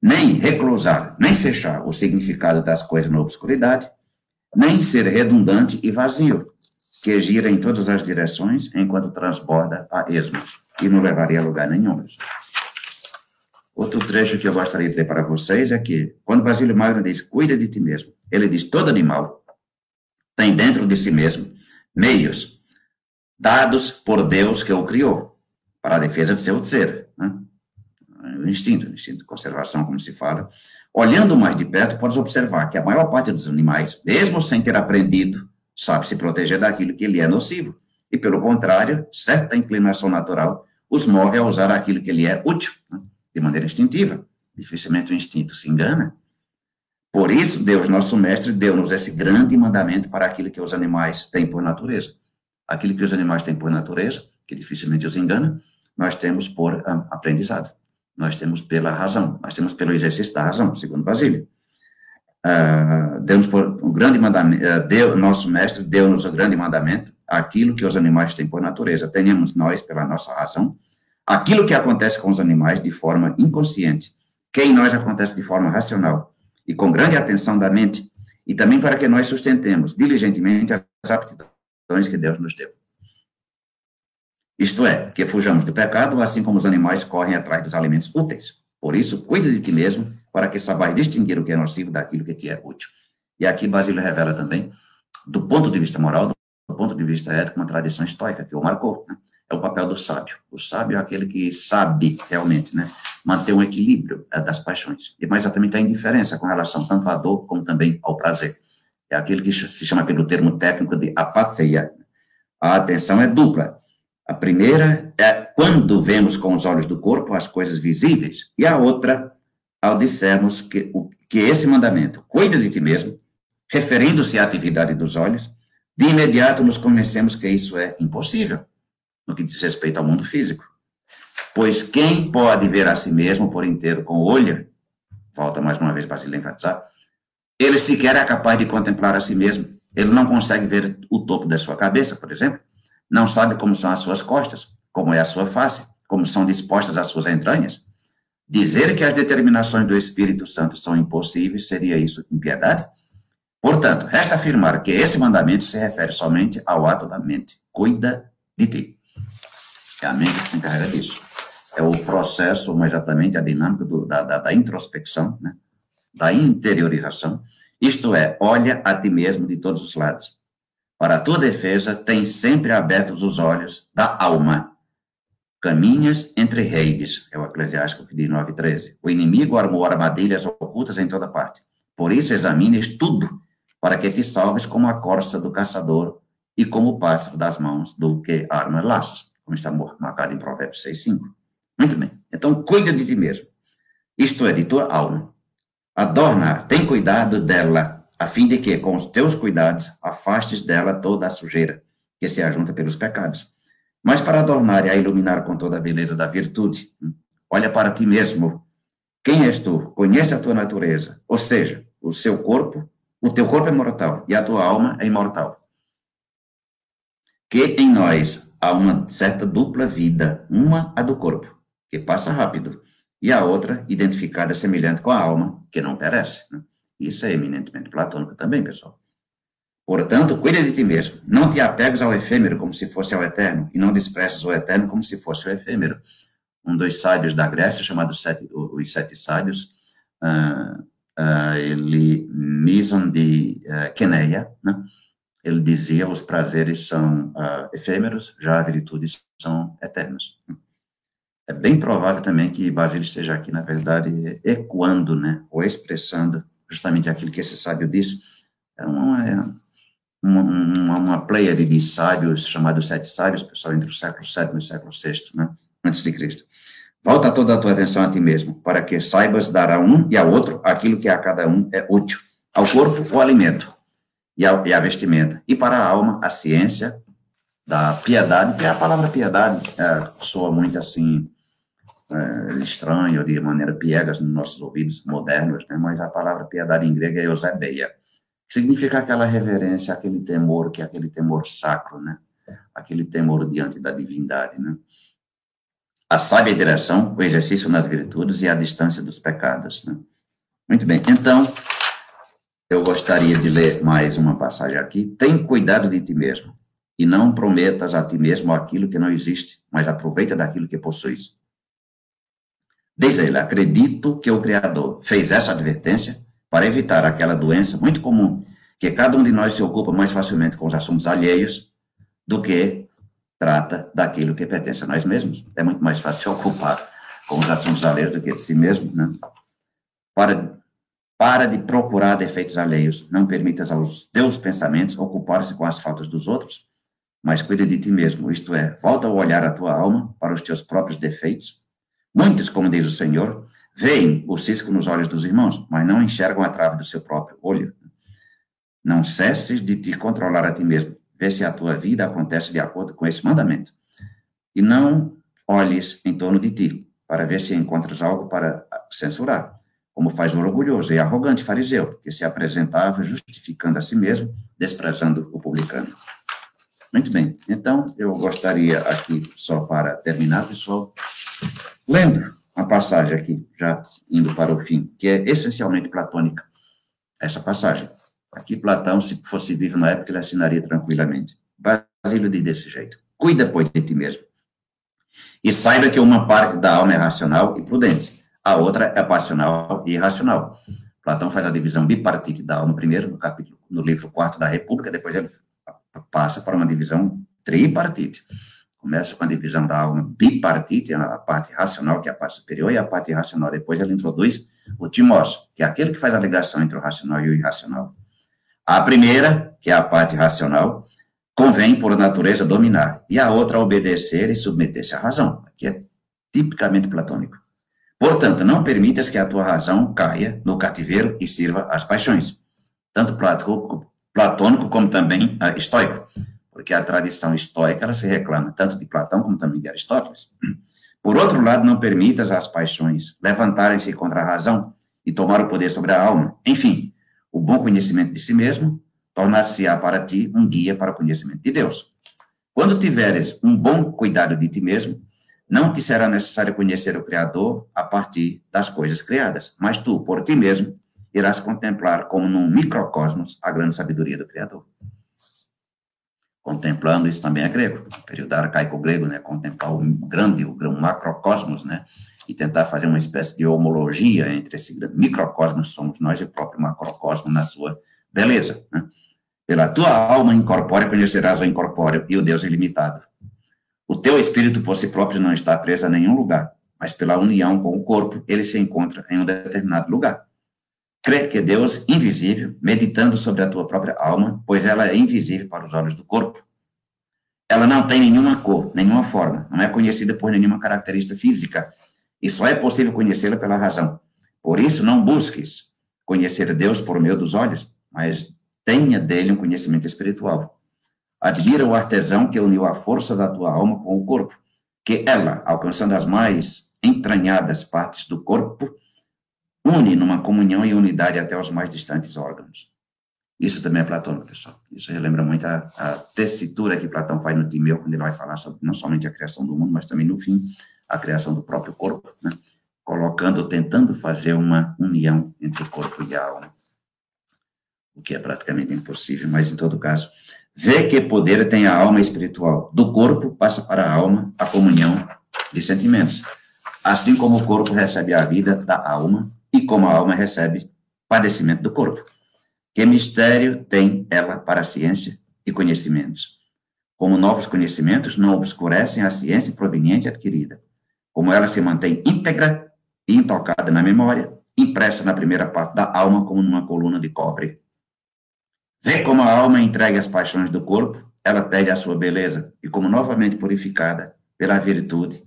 nem reclusar, nem fechar o significado das coisas na obscuridade, nem ser redundante e vazio, que gira em todas as direções enquanto transborda a esmos, e não levaria a lugar nenhum. Outro trecho que eu gostaria de ler para vocês é que, quando Basílio Magno diz, cuida de ti mesmo, ele diz, todo animal tem dentro de si mesmo meios dados por Deus que o criou, para a defesa do seu ser. Né? o instinto, o instinto de conservação, como se fala. Olhando mais de perto, podes observar que a maior parte dos animais, mesmo sem ter aprendido, sabe se proteger daquilo que lhe é nocivo. E, pelo contrário, certa inclinação natural os move a usar aquilo que lhe é útil, né? de maneira instintiva. Dificilmente o instinto se engana. Por isso, Deus, nosso mestre, deu-nos esse grande mandamento para aquilo que os animais têm por natureza. Aquilo que os animais têm por natureza, que dificilmente os engana, nós temos por um, aprendizado. Nós temos pela razão, nós temos pelo exercício da razão, segundo Basílio. Uh, deu-nos por um grande mandamento, uh, deu, nosso mestre deu-nos o grande mandamento, aquilo que os animais têm por natureza, tenhamos nós pela nossa razão, aquilo que acontece com os animais de forma inconsciente, que em nós acontece de forma racional e com grande atenção da mente, e também para que nós sustentemos diligentemente as aptidões que Deus nos deu. Isto é, que fujamos do pecado, assim como os animais correm atrás dos alimentos úteis. Por isso, cuida de ti mesmo, para que saibas distinguir o que é nocivo daquilo que te é útil. E aqui Basílio revela também, do ponto de vista moral, do ponto de vista ético, uma tradição estoica que o marcou. Né? É o papel do sábio. O sábio é aquele que sabe realmente, né, manter um equilíbrio é, das paixões. E mais exatamente a indiferença com relação tanto à dor como também ao prazer. É aquele que se chama pelo termo técnico de apatheia. A atenção é dupla a primeira é quando vemos com os olhos do corpo as coisas visíveis, e a outra, ao dissermos que, o, que esse mandamento, cuida de ti mesmo, referindo-se à atividade dos olhos, de imediato nos convencemos que isso é impossível, no que diz respeito ao mundo físico. Pois quem pode ver a si mesmo por inteiro com o olho, volta mais uma vez se enfatizar, ele sequer é capaz de contemplar a si mesmo. Ele não consegue ver o topo da sua cabeça, por exemplo não sabe como são as suas costas, como é a sua face, como são dispostas as suas entranhas. Dizer que as determinações do Espírito Santo são impossíveis seria isso impiedade? Portanto, resta afirmar que esse mandamento se refere somente ao ato da mente. Cuida de ti. É a mente que se encarrega disso. É o processo, mais exatamente a dinâmica do, da, da, da introspecção, né? da interiorização. Isto é, olha a ti mesmo de todos os lados. Para a tua defesa, tem sempre abertos os olhos da alma. Caminhas entre reis, é o Eclesiástico diz 9,13. O inimigo armou armadilhas ocultas em toda parte. Por isso, examines tudo, para que te salves como a corça do caçador e como o pássaro das mãos do que arma laços, como está marcado em Provérbios 6,5. Muito bem. Então, cuida de ti mesmo. Isto é, de tua alma. Adorna, tem cuidado dela, a fim de que, com os teus cuidados, afastes dela toda a sujeira que se ajunta pelos pecados. Mas para adornar e a iluminar com toda a beleza da virtude, olha para ti mesmo. Quem és tu? Conhece a tua natureza, ou seja, o seu corpo, o teu corpo é mortal e a tua alma é imortal. Que em nós há uma certa dupla vida, uma a do corpo, que passa rápido, e a outra identificada semelhante com a alma, que não perece. Né? Isso é eminentemente platônico também, pessoal. Portanto, cuida de ti mesmo. Não te apegues ao efêmero como se fosse ao eterno, e não desprezes o eterno como se fosse o efêmero. Um dos sábios da Grécia, chamado sete, os Sete Sábios, uh, uh, ele, Mison de uh, Queneia, né? Ele dizia os prazeres são uh, efêmeros, já as virtudes são eternas. É bem provável também que Basílio esteja aqui, na verdade, ecoando, né, ou expressando justamente aquilo que esse sábio disse. É uma, é uma, uma, uma pleiade de sábios, chamados sete sábios, pessoal, entre o século VII e o século VI, né, antes de Cristo. Volta toda a tua atenção a ti mesmo, para que saibas dar a um e ao outro aquilo que a cada um é útil. Ao corpo, o alimento e a, e a vestimenta. E para a alma, a ciência da piedade, que a palavra piedade é, soa muito assim, é, estranho, de maneira piegas nos nossos ouvidos modernos, né? mas a palavra piedade em grego é eusebeia, que significa aquela reverência, aquele temor, que é aquele temor sacro, né? aquele temor diante da divindade, né? a sábia direção, o exercício nas virtudes e a distância dos pecados. Né? Muito bem, então, eu gostaria de ler mais uma passagem aqui. Tem cuidado de ti mesmo, e não prometas a ti mesmo aquilo que não existe, mas aproveita daquilo que possuis. Diz ele, acredito que o Criador fez essa advertência para evitar aquela doença muito comum, que cada um de nós se ocupa mais facilmente com os assuntos alheios do que trata daquilo que pertence a nós mesmos. É muito mais fácil se ocupar com os assuntos alheios do que de si mesmo, né? Para, para de procurar defeitos alheios. Não permitas aos teus pensamentos ocupar-se com as faltas dos outros, mas cuida de ti mesmo. Isto é, volta a olhar a tua alma para os teus próprios defeitos. Muitos, como diz o Senhor, veem o cisco nos olhos dos irmãos, mas não enxergam a trave do seu próprio olho. Não cesses de te controlar a ti mesmo Vê se a tua vida acontece de acordo com esse mandamento. E não olhes em torno de ti, para ver se encontras algo para censurar, como faz o orgulhoso e arrogante fariseu, que se apresentava justificando a si mesmo, desprezando o publicano. Muito bem, então eu gostaria aqui, só para terminar, pessoal, lendo a passagem aqui, já indo para o fim, que é essencialmente platônica, essa passagem. Aqui Platão, se fosse vivo na época, ele assinaria tranquilamente. Basílio diz desse jeito. Cuida, pois, de ti mesmo. E saiba que uma parte da alma é racional e prudente, a outra é passional e irracional. Platão faz a divisão bipartite da alma primeiro, no capítulo, no livro 4 da República, depois ele passa para uma divisão tripartite. Começa com a divisão da alma bipartite, a parte racional, que é a parte superior, e a parte irracional. Depois ele introduz o timós, que é aquele que faz a ligação entre o racional e o irracional. A primeira, que é a parte racional, convém, por natureza, dominar, e a outra, obedecer e submeter-se à razão, que é tipicamente platônico. Portanto, não permitas que a tua razão caia no cativeiro e sirva às paixões, tanto platônico como também uh, estoico, porque a tradição estoica ela se reclama tanto de Platão como também de Aristóteles. Por outro lado, não permitas as paixões levantarem-se contra a razão e tomar o poder sobre a alma. Enfim, o bom conhecimento de si mesmo tornar-se-á para ti um guia para o conhecimento de Deus. Quando tiveres um bom cuidado de ti mesmo, não te será necessário conhecer o Criador a partir das coisas criadas, mas tu, por ti mesmo, irás contemplar como num microcosmos a grande sabedoria do Criador. Contemplando, isso também é grego, período arcaico grego, né? Contemplar o grande, o grande macrocosmos, né? e tentar fazer uma espécie de homologia entre esse microcosmos que somos nós e o próprio macrocosmo na sua beleza. Né? Pela tua alma incorpórea conhecerás o incorpóreo e o Deus ilimitado. O teu espírito por si próprio não está preso a nenhum lugar, mas pela união com o corpo, ele se encontra em um determinado lugar. Crê que Deus invisível, meditando sobre a tua própria alma, pois ela é invisível para os olhos do corpo. Ela não tem nenhuma cor, nenhuma forma, não é conhecida por nenhuma característica física, e só é possível conhecê-lo pela razão. Por isso, não busques conhecer Deus por meio dos olhos, mas tenha dele um conhecimento espiritual. Admira o artesão que uniu a força da tua alma com o corpo, que ela, alcançando as mais entranhadas partes do corpo, une numa comunhão e unidade até os mais distantes órgãos. Isso também é platônico, pessoal. Isso relembra muito a, a tessitura que Platão faz no Timeu, quando ele vai falar sobre não somente a criação do mundo, mas também, no fim, a criação do próprio corpo, né? colocando, tentando fazer uma união entre o corpo e a alma, o que é praticamente impossível, mas em todo caso, vê que poder tem a alma espiritual. Do corpo passa para a alma a comunhão de sentimentos. Assim como o corpo recebe a vida da alma e como a alma recebe padecimento do corpo. Que mistério tem ela para a ciência e conhecimentos? Como novos conhecimentos não obscurecem a ciência proveniente adquirida, como ela se mantém íntegra e intocada na memória, impressa na primeira parte da alma como numa coluna de cobre. Vê como a alma entregue às paixões do corpo, ela perde a sua beleza, e como novamente purificada pela virtude,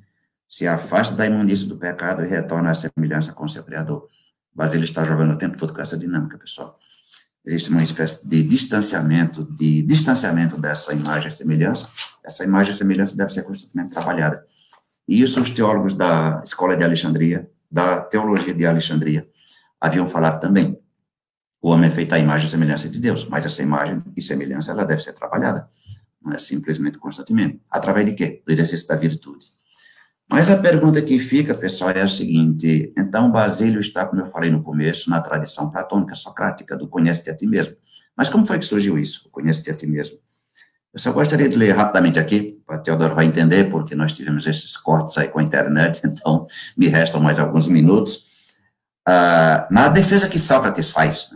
se afasta da imundícia do pecado e retorna à semelhança com seu Criador. Basílio está jogando o tempo todo com essa dinâmica, pessoal. Existe uma espécie de distanciamento, de distanciamento dessa imagem e semelhança. Essa imagem e semelhança deve ser constantemente trabalhada. E isso os teólogos da Escola de Alexandria, da Teologia de Alexandria, haviam falado também. O homem é feito à imagem e semelhança de Deus, mas essa imagem e semelhança ela deve ser trabalhada, não é simplesmente constantemente. Através de quê? Do exercício da virtude. Mas a pergunta que fica, pessoal, é a seguinte: então, Basílio está, como eu falei no começo, na tradição platônica, socrática, do conhece-te a ti mesmo. Mas como foi que surgiu isso, conhece-te a ti mesmo? Eu só gostaria de ler rapidamente aqui, para Teodoro vai entender, porque nós tivemos esses cortes aí com a internet, então me restam mais alguns minutos. Ah, na defesa que Sócrates faz,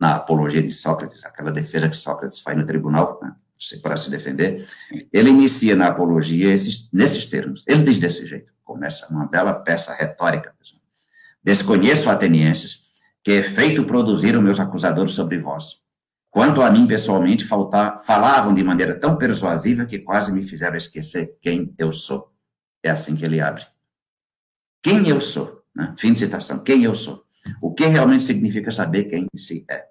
na apologia de Sócrates, aquela defesa que Sócrates faz no tribunal, né, para se defender, ele inicia na apologia esses, nesses termos. Ele diz desse jeito, começa uma bela peça retórica. Desconheço, atenienses, que efeito produziram meus acusadores sobre vós. Quanto a mim, pessoalmente, faltar, falavam de maneira tão persuasiva que quase me fizeram esquecer quem eu sou. É assim que ele abre. Quem eu sou? Né? Fim de citação. Quem eu sou? O que realmente significa saber quem se é?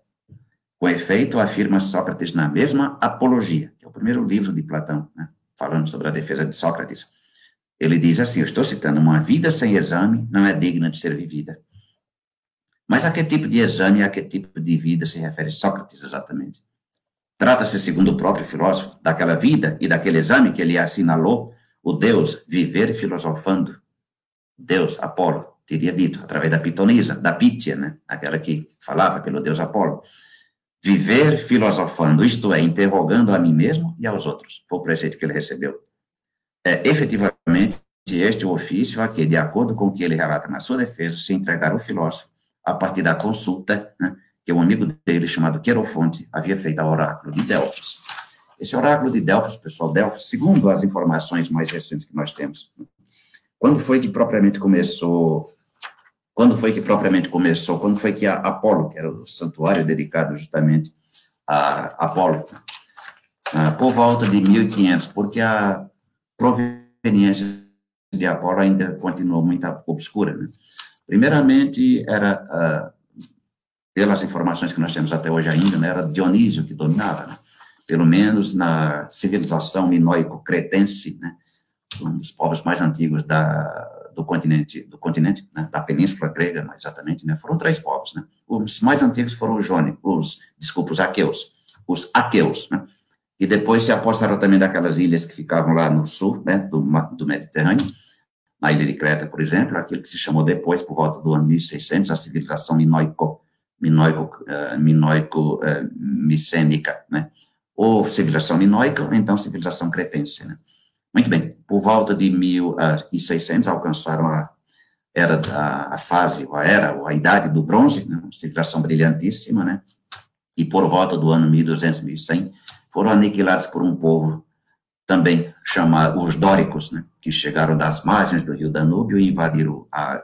Com efeito, afirma Sócrates na mesma Apologia, que é o primeiro livro de Platão, né, falando sobre a defesa de Sócrates. Ele diz assim: Eu estou citando, uma vida sem exame não é digna de ser vivida. Mas a que tipo de exame, a que tipo de vida se refere Sócrates exatamente? Trata-se, segundo o próprio filósofo, daquela vida e daquele exame que ele assinalou, o Deus viver filosofando. Deus, Apolo, teria dito, através da pitonisa, da Pítia, né? aquela que falava pelo Deus Apolo. Viver filosofando, isto é, interrogando a mim mesmo e aos outros. Foi o preceito que ele recebeu. É efetivamente este ofício a que, de acordo com o que ele relata na sua defesa, se entregar o filósofo a partir da consulta né, que um amigo dele, chamado Querofonte, havia feito ao oráculo de Delfos. Esse oráculo de Delfos, pessoal, Delfos, segundo as informações mais recentes que nós temos, quando foi que propriamente começou quando foi que propriamente começou? Quando foi que a Apolo, que era o santuário dedicado justamente a Apolo, ah, por volta de 1500, porque a proveniência de Apolo ainda continuou muito obscura. Né? Primeiramente, era, ah, pelas informações que nós temos até hoje ainda, né, era Dionísio que dominava, né? pelo menos na civilização minoico-cretense, né? um dos povos mais antigos da, do continente, do continente, né, da península grega, exatamente, né, foram três povos, né. Os mais antigos foram os jônicos, os, desculpa, os aqueus, os aqueus, né, e depois se apostaram também daquelas ilhas que ficavam lá no sul, né, do, do Mediterrâneo, na ilha de Creta, por exemplo, aquilo que se chamou depois, por volta do ano 1600, a civilização minoico, minoico, uh, minoico uh, micênica, né, ou civilização minoica, ou então civilização cretense, né. Muito bem, por volta de 1600 alcançaram a era da a fase, a era, a idade do bronze, né, civilização brilhantíssima, né? E por volta do ano 1200, 1100, foram aniquilados por um povo também chamado os dóricos, né, que chegaram das margens do rio Danúbio e invadiram a,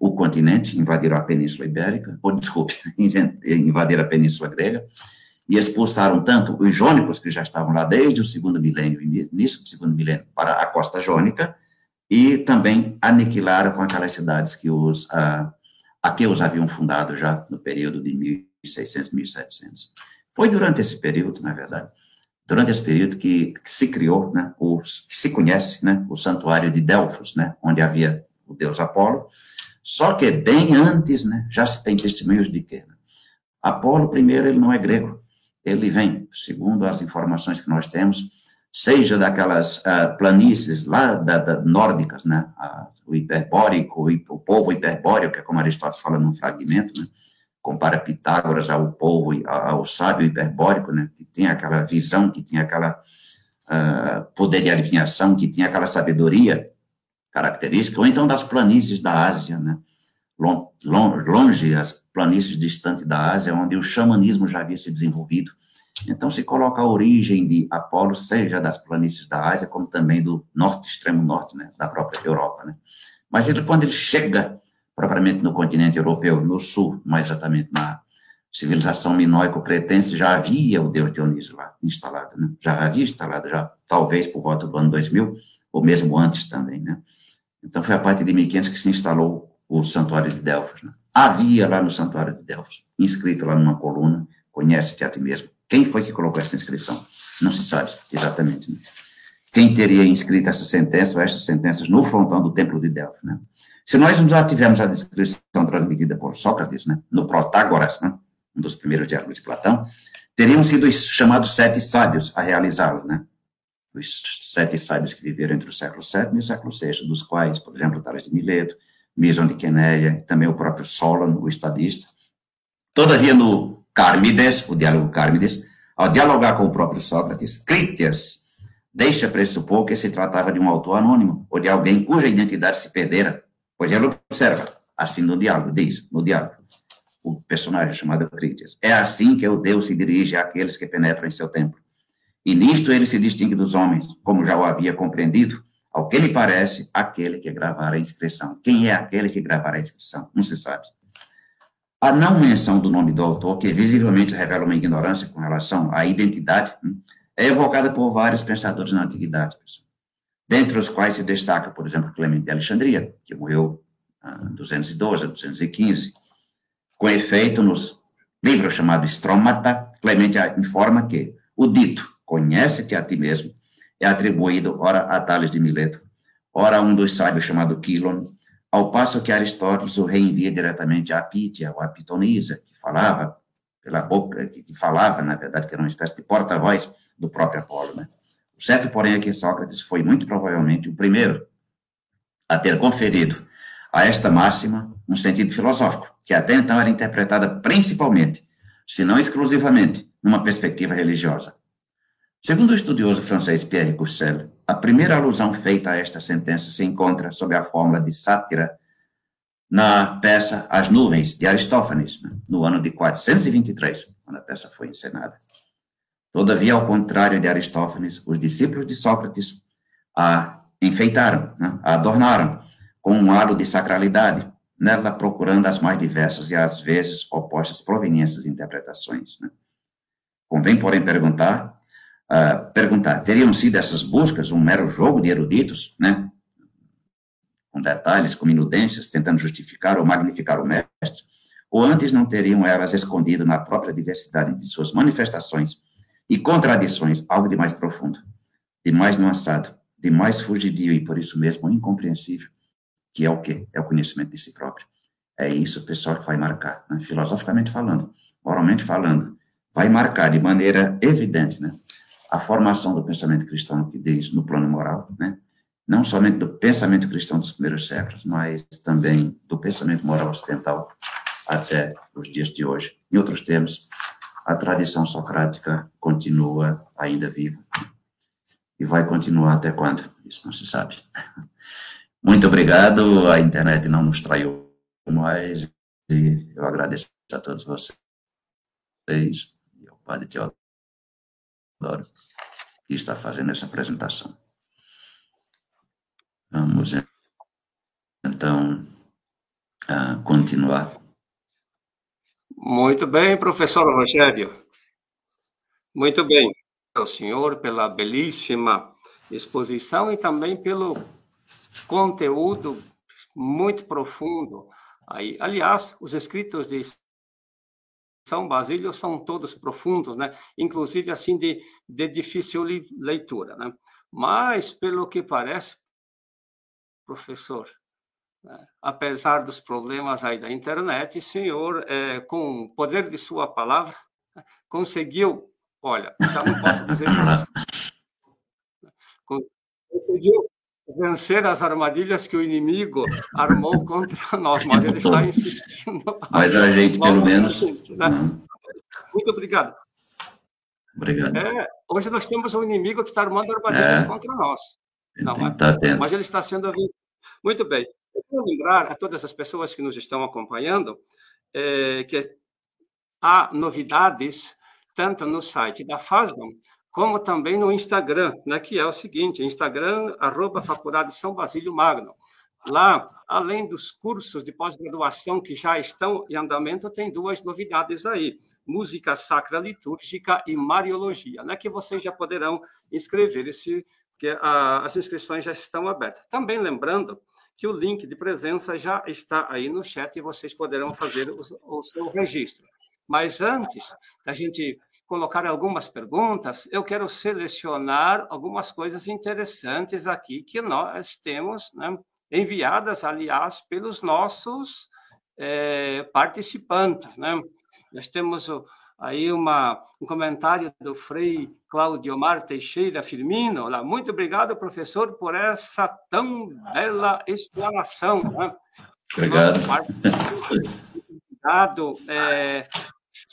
o continente, invadiram a Península Ibérica, ou desculpe, invadiram a Península Grega, e expulsaram tanto os jônicos, que já estavam lá desde o segundo milênio, início do segundo milênio, para a costa jônica, e também aniquilaram aquelas cidades que os ah, aqueus haviam fundado já no período de 1600, 1700. Foi durante esse período, na verdade, durante esse período que, que se criou, né, o, que se conhece, né, o santuário de Delfos, né, onde havia o deus Apolo, só que bem antes, né, já se tem testemunhos de que Apolo, primeiro, ele não é grego, ele vem, segundo as informações que nós temos, seja daquelas uh, planícies lá da, da nórdicas, né, o hiperbórico, o povo hiperbóreo, que é como Aristóteles fala num fragmento, né, compara Pitágoras ao povo, ao sábio hiperbórico, né, que tem aquela visão, que tem aquela uh, poder de adivinhação, que tinha aquela sabedoria característica, ou então das planícies da Ásia, né, longe, as planícies distantes da Ásia, onde o xamanismo já havia se desenvolvido. Então, se coloca a origem de Apolo, seja das planícies da Ásia, como também do norte, extremo norte, né, da própria Europa, né. Mas ele, quando ele chega propriamente no continente europeu, no sul, mais exatamente na civilização minoico-cretense, já havia o deus Dionísio lá instalado, né? já havia instalado, já talvez por volta do ano 2000, ou mesmo antes também, né? Então foi a partir de 1500 que se instalou o santuário de Delfos. Né? Havia lá no santuário de Delfos, inscrito lá numa coluna, conhece-te a ti mesmo. Quem foi que colocou essa inscrição? Não se sabe exatamente. Né? Quem teria inscrito essa sentença ou essas sentenças no frontão do templo de Delfos, né? Se nós já tivemos a descrição transmitida por Sócrates, né, no Protágoras, né, um dos primeiros diálogos de Platão, teriam sido os chamados sete sábios a realizá-lo, né? Os sete sábios que viveram entre o século VII e o século VI, dos quais, por exemplo, Tales de Mileto, Mison de Queneia, também o próprio Solon, o estadista. Todavia, no Cármides, o diálogo Cármides, ao dialogar com o próprio Sócrates, Crítias deixa pressupor que se tratava de um autor anônimo, ou de alguém cuja identidade se perdera, pois ele observa, assim no diálogo, diz, no diálogo, o personagem chamado Critias. É assim que o Deus se dirige àqueles que penetram em seu templo. E nisto ele se distingue dos homens, como já o havia compreendido, ao que me parece, aquele que gravar a inscrição. Quem é aquele que gravar a inscrição? Não se sabe. A não menção do nome do autor, que visivelmente revela uma ignorância com relação à identidade, hum, é evocada por vários pensadores na antiguidade, dentre os quais se destaca, por exemplo, Clemente de Alexandria, que morreu em 212, 215, com efeito, nos livros chamados Stromata, Clemente informa que o dito, conhece-te a ti mesmo, é atribuído, ora, a Tales de Mileto, ora, a um dos sábios chamado Quilon, ao passo que Aristóteles o reenvia diretamente a Pítia, ou a Pitonisa, que falava pela boca, que, falava, na verdade, que era uma espécie de porta-voz do próprio Apolo, né? O certo, porém, é que Sócrates foi muito provavelmente o primeiro a ter conferido a esta máxima um sentido filosófico, que até então era interpretada principalmente, se não exclusivamente, numa perspectiva religiosa. Segundo o estudioso francês Pierre Courcelle, a primeira alusão feita a esta sentença se encontra sob a fórmula de sátira na peça As Nuvens, de Aristófanes, né, no ano de 423, quando a peça foi encenada. Todavia, ao contrário de Aristófanes, os discípulos de Sócrates a enfeitaram, né, a adornaram com um halo de sacralidade, nela procurando as mais diversas e às vezes opostas proveniências e interpretações. Né? Convém, porém, perguntar, uh, perguntar, teriam sido essas buscas um mero jogo de eruditos, né? com detalhes, com minudências, tentando justificar ou magnificar o mestre, ou antes não teriam elas escondido na própria diversidade de suas manifestações e contradições algo de mais profundo, de mais nuançado, de mais fugidio e por isso mesmo incompreensível, que é o quê? É o conhecimento de si próprio. É isso, pessoal, que vai marcar, né? filosoficamente falando, moralmente falando, vai marcar de maneira evidente, né? A formação do pensamento cristão que diz no plano moral, né? Não somente do pensamento cristão dos primeiros séculos, mas também do pensamento moral ocidental até os dias de hoje. Em outros termos, a tradição socrática continua ainda viva. E vai continuar até quando? Isso não se sabe. Muito obrigado. A internet não nos traiu mais. E eu agradeço a todos vocês. E ao Padre Teodoro, que está fazendo essa apresentação. Vamos, então, continuar. Muito bem, professor Rogério. Muito bem. Ao senhor pela belíssima exposição e também pelo conteúdo muito profundo. Aí, aliás, os escritos de São Basílio são todos profundos, né? Inclusive assim de, de difícil leitura, né? Mas pelo que parece, professor, né? apesar dos problemas aí da internet, o senhor, é, com o poder de sua palavra, conseguiu, olha, já não posso dizer isso, conseguiu vencer as armadilhas que o inimigo armou contra nós, mas ele está insistindo. Mas a gente, pelo menos. Né? Muito obrigado. Obrigado. É, hoje nós temos um inimigo que está armando armadilhas é. contra nós. Não, mas, mas ele está sendo ouvido. Muito bem. Eu quero lembrar a todas as pessoas que nos estão acompanhando é, que há novidades tanto no site da FASBAM como também no Instagram, né, que é o seguinte, Instagram, arroba Faculdade São Basílio Magno. Lá, além dos cursos de pós-graduação que já estão em andamento, tem duas novidades aí, música sacra litúrgica e mariologia, né, que vocês já poderão inscrever-se, porque as inscrições já estão abertas. Também lembrando que o link de presença já está aí no chat e vocês poderão fazer o, o seu registro. Mas antes da gente colocar algumas perguntas, eu quero selecionar algumas coisas interessantes aqui que nós temos né, enviadas, aliás, pelos nossos é, participantes. Né? Nós temos aí uma, um comentário do Frei Claudio Mar Teixeira Firmino. Lá, Muito obrigado, professor, por essa tão bela explanação. Né? Obrigado. Obrigado, é,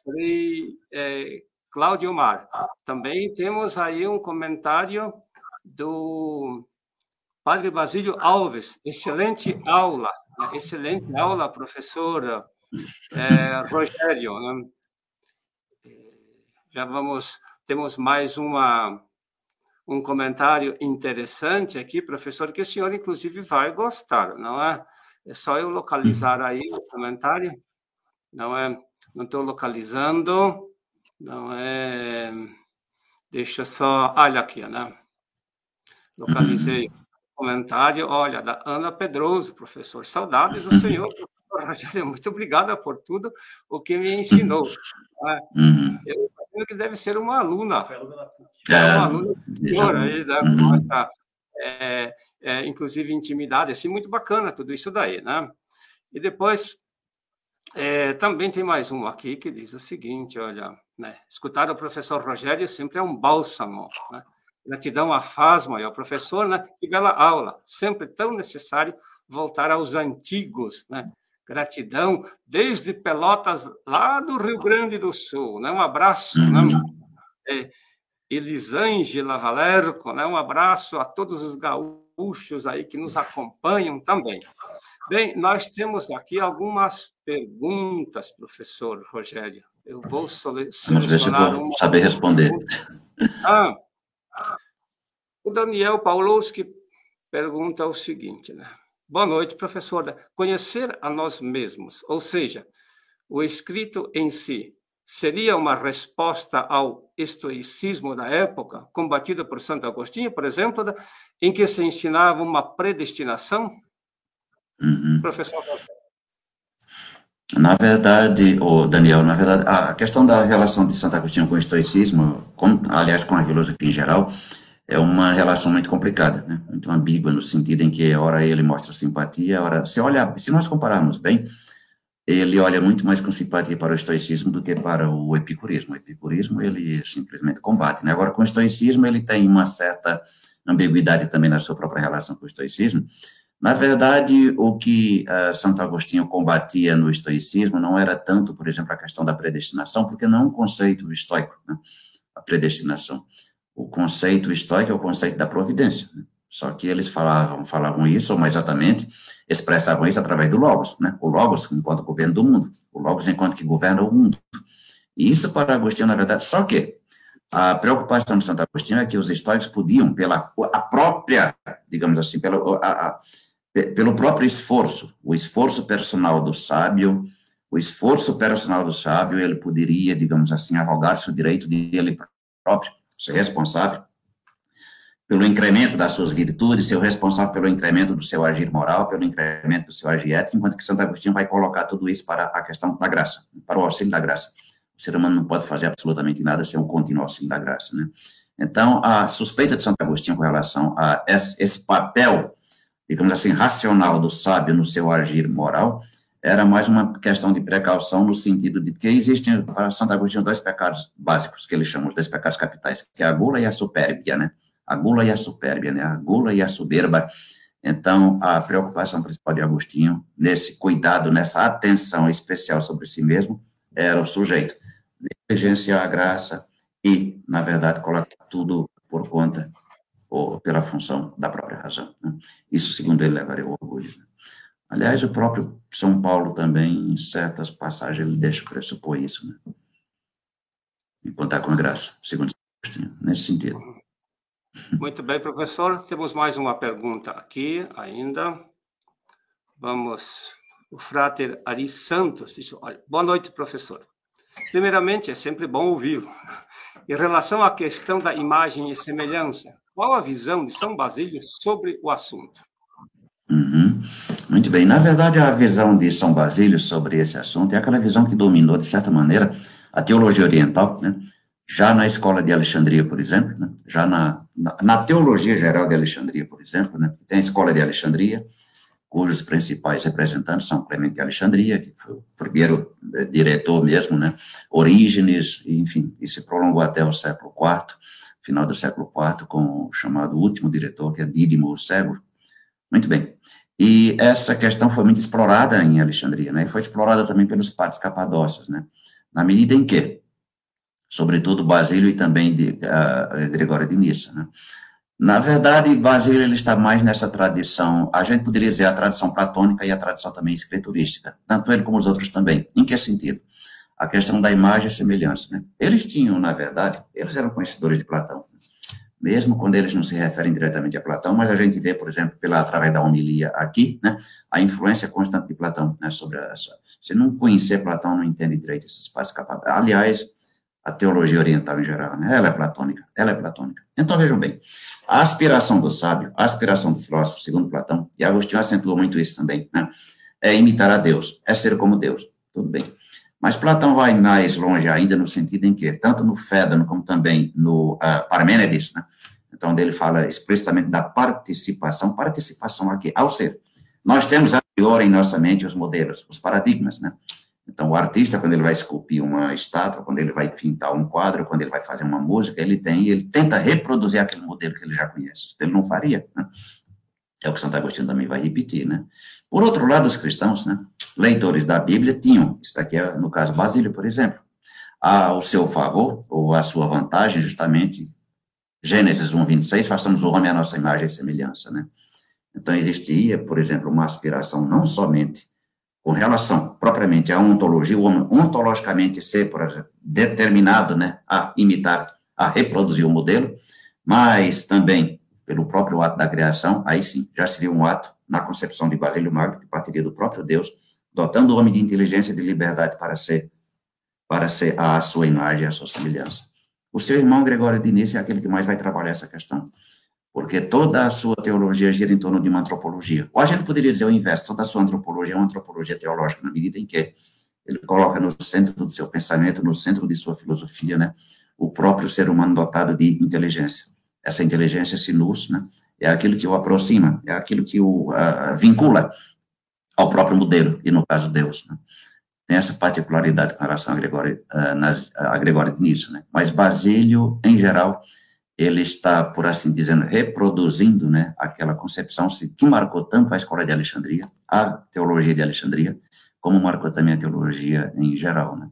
Frei é, Cláudio Mar. Também temos aí um comentário do Padre Basílio Alves. Excelente aula, excelente aula, professor é, Rogério. Né? Já vamos, temos mais uma, um comentário interessante aqui, professor, que o senhor, inclusive, vai gostar, não é? É só eu localizar aí o comentário, não é? Não estou localizando. Não é. Deixa só. Olha aqui, né? Localizei o comentário. Olha, da Ana Pedroso, professor. Saudades do senhor, professor Rogério. Muito obrigada por tudo o que me ensinou. Né? Uhum. Eu imagino que deve ser uma aluna. É, é uma aluna senhora aí, né? Com essa, é, é, inclusive, intimidade. Assim, muito bacana tudo isso daí, né? E depois. É, também tem mais um aqui que diz o seguinte: olha, né? Escutar o professor Rogério sempre é um bálsamo. Né? Gratidão a Fasma e ao professor, né? que bela aula. Sempre tão necessário voltar aos antigos. Né? Gratidão desde Pelotas, lá do Rio Grande do Sul. Né? Um abraço. Né? É, Elisângela Valerco, né? um abraço a todos os gaúchos aí que nos acompanham também. Bem, nós temos aqui algumas perguntas, professor Rogério. Eu vou Vamos ver se vou uma... saber responder. Ah, o Daniel Paulowski pergunta o seguinte, né? Boa noite, professora. Conhecer a nós mesmos, ou seja, o escrito em si, seria uma resposta ao estoicismo da época, combatido por Santo Agostinho, por exemplo, em que se ensinava uma predestinação? Uhum. Professor na verdade, o Daniel, na verdade, a questão da relação de Santo Agostinho com o estoicismo, com, aliás, com a filosofia em geral, é uma relação muito complicada, né? muito ambígua, no sentido em que, ora, ele mostra simpatia, ora, se olha, se nós compararmos bem, ele olha muito mais com simpatia para o estoicismo do que para o epicurismo. O epicurismo, ele simplesmente combate, né? Agora, com o estoicismo, ele tem uma certa ambiguidade também na sua própria relação com o estoicismo, na verdade, o que uh, Santo Agostinho combatia no estoicismo não era tanto, por exemplo, a questão da predestinação, porque não é um conceito estoico, né? a predestinação. O conceito estoico é o conceito da providência. Né? Só que eles falavam, falavam isso, ou mais exatamente, expressavam isso através do Logos, né? O Logos enquanto governo do mundo, o Logos enquanto que governa o mundo. E isso para Agostinho, na verdade, só que a preocupação de Santo Agostinho é que os estoicos podiam, pela a própria, digamos assim, pela, a, a, pelo próprio esforço, o esforço personal do sábio, o esforço personal do sábio, ele poderia, digamos assim, arrogar-se o direito de ele próprio ser responsável pelo incremento das suas virtudes, ser responsável pelo incremento do seu agir moral, pelo incremento do seu agir ético, enquanto que Santo Agostinho vai colocar tudo isso para a questão da graça, para o auxílio da graça. O ser humano não pode fazer absolutamente nada sem um contínuo auxílio da graça, né? Então, a suspeita de Santo Agostinho com relação a esse papel digamos assim, racional do sábio no seu agir moral, era mais uma questão de precaução no sentido de que existem para Santo Agostinho dois pecados básicos que ele chama os dois pecados capitais, que é a gula e a supérbia, né? A gula e a supérbia, né? A gula e a soberba. Então, a preocupação principal de Agostinho, nesse cuidado, nessa atenção especial sobre si mesmo, era o sujeito. Negligenciar a graça e, na verdade, colocar tudo por conta ou pela função da própria razão. Né? Isso, segundo ele, levaria ao orgulho. Né? Aliás, o próprio São Paulo também, em certas passagens, ele deixa pressupor isso, né? E contar com a graça, segundo Agostinho, nesse sentido. Muito bem, professor. Temos mais uma pergunta aqui ainda. Vamos. O frater Ari Santos diz: olha, boa noite, professor. Primeiramente, é sempre bom ouvi-lo. Em relação à questão da imagem e semelhança, qual a visão de São Basílio sobre o assunto? Uhum. Muito bem. Na verdade, a visão de São Basílio sobre esse assunto é aquela visão que dominou, de certa maneira, a teologia oriental, né? já na escola de Alexandria, por exemplo, né? já na, na, na, teologia geral de Alexandria, por exemplo, né? tem a escola de Alexandria, cujos principais representantes são Clemente de Alexandria, que foi o primeiro eh, diretor mesmo, né? Orígenes, enfim, e se prolongou até o século IV, final do século IV, com o chamado último diretor, que é Dídimo Cego. Muito bem. E essa questão foi muito explorada em Alexandria, né? E foi explorada também pelos padres capadócios, né? Na medida em que sobretudo Basílio e também de uh, Gregório de Nissa. Né? Na verdade, Basílio ele está mais nessa tradição, a gente poderia dizer a tradição platônica e a tradição também escriturística, tanto ele como os outros também. Em que sentido? A questão da imagem e semelhança. Né? Eles tinham, na verdade, eles eram conhecedores de Platão, mesmo quando eles não se referem diretamente a Platão, mas a gente vê, por exemplo, pela, através da homilia aqui, né, a influência constante de Platão né, sobre essa. Se não conhecer Platão, não entende direito esses espaços capazes. Aliás, a teologia oriental em geral, né? Ela é platônica, ela é platônica. Então, vejam bem, a aspiração do sábio, a aspiração do filósofo, segundo Platão, e Agostinho acentuou muito isso também, né? É imitar a Deus, é ser como Deus, tudo bem. Mas Platão vai mais longe ainda no sentido em que, tanto no Fédano como também no uh, Parmênides, né? Então, ele fala explicitamente da participação, participação aqui, ao ser. Nós temos a priori em nossa mente os modelos, os paradigmas, né? Então, o artista, quando ele vai esculpir uma estátua, quando ele vai pintar um quadro, quando ele vai fazer uma música, ele tem, ele tenta reproduzir aquele modelo que ele já conhece. Ele não faria, né? É o que Santo Agostinho também vai repetir, né? Por outro lado, os cristãos, né, leitores da Bíblia, tinham, isso aqui é no caso Basílio, por exemplo, ao seu favor, ou a sua vantagem, justamente, Gênesis 1, 26, façamos o homem à nossa imagem e semelhança, né? Então, existia, por exemplo, uma aspiração não somente com relação propriamente à ontologia, o homem ontologicamente ser, por exemplo, determinado né, a imitar, a reproduzir o modelo, mas também pelo próprio ato da criação, aí sim, já seria um ato na concepção de Basílio Magno, que partiria do próprio Deus, dotando o homem de inteligência e de liberdade para ser, para ser a sua imagem, a sua semelhança. O seu irmão Gregório de Nice é aquele que mais vai trabalhar essa questão porque toda a sua teologia gira em torno de uma antropologia. Ou a gente poderia dizer o inverso, toda a sua antropologia é uma antropologia teológica, na medida em que ele coloca no centro do seu pensamento, no centro de sua filosofia, né, o próprio ser humano dotado de inteligência. Essa inteligência sinus, né, é aquilo que o aproxima, é aquilo que o uh, vincula ao próprio modelo, e no caso Deus. Né. Tem essa particularidade com relação a Gregório, uh, nas, a Gregório de Nício, né, mas Basílio, em geral, ele está, por assim dizer, reproduzindo né, aquela concepção que marcou tanto a escola de Alexandria, a teologia de Alexandria, como marcou também a teologia em geral, né,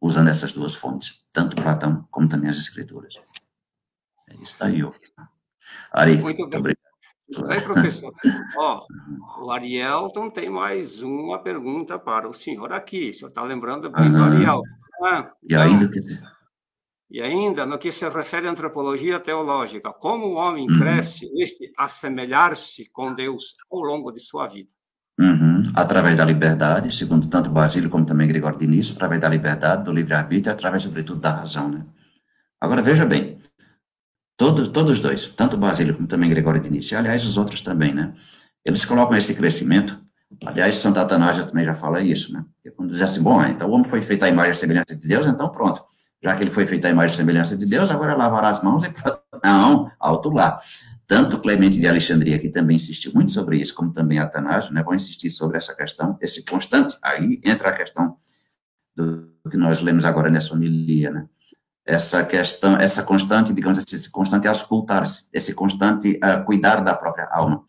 usando essas duas fontes, tanto Platão como também as escrituras. É isso daí, ó. Ari, muito, muito obrigado. Muito bem, professor. Ó, o Arielton tem mais uma pergunta para o senhor aqui. O senhor está lembrando bem do Ariel. Ah, e ainda que e ainda, no que se refere à antropologia teológica, como o homem uhum. cresce neste assemelhar-se com Deus ao longo de sua vida? Uhum. Através da liberdade, segundo tanto Basílio como também Gregório de Nisso, através da liberdade, do livre-arbítrio, através, sobretudo, da razão. Né? Agora, veja bem, todos, todos os dois, tanto Basílio como também Gregório de Nisso, e, aliás, os outros também, né? eles colocam esse crescimento, aliás, Santo Atanásio também já fala isso, né? Porque quando diz assim, bom, então o homem foi feito à imagem e semelhança de Deus, então pronto, já que ele foi feito à imagem e semelhança de Deus, agora lavará as mãos e não, alto lá. Tanto Clemente de Alexandria, que também insistiu muito sobre isso, como também Atanásio, né, vão insistir sobre essa questão, esse constante, aí entra a questão do que nós lemos agora nessa homilia, né, essa questão, essa constante, digamos assim, esse constante auscultar-se, esse constante uh, cuidar da própria alma,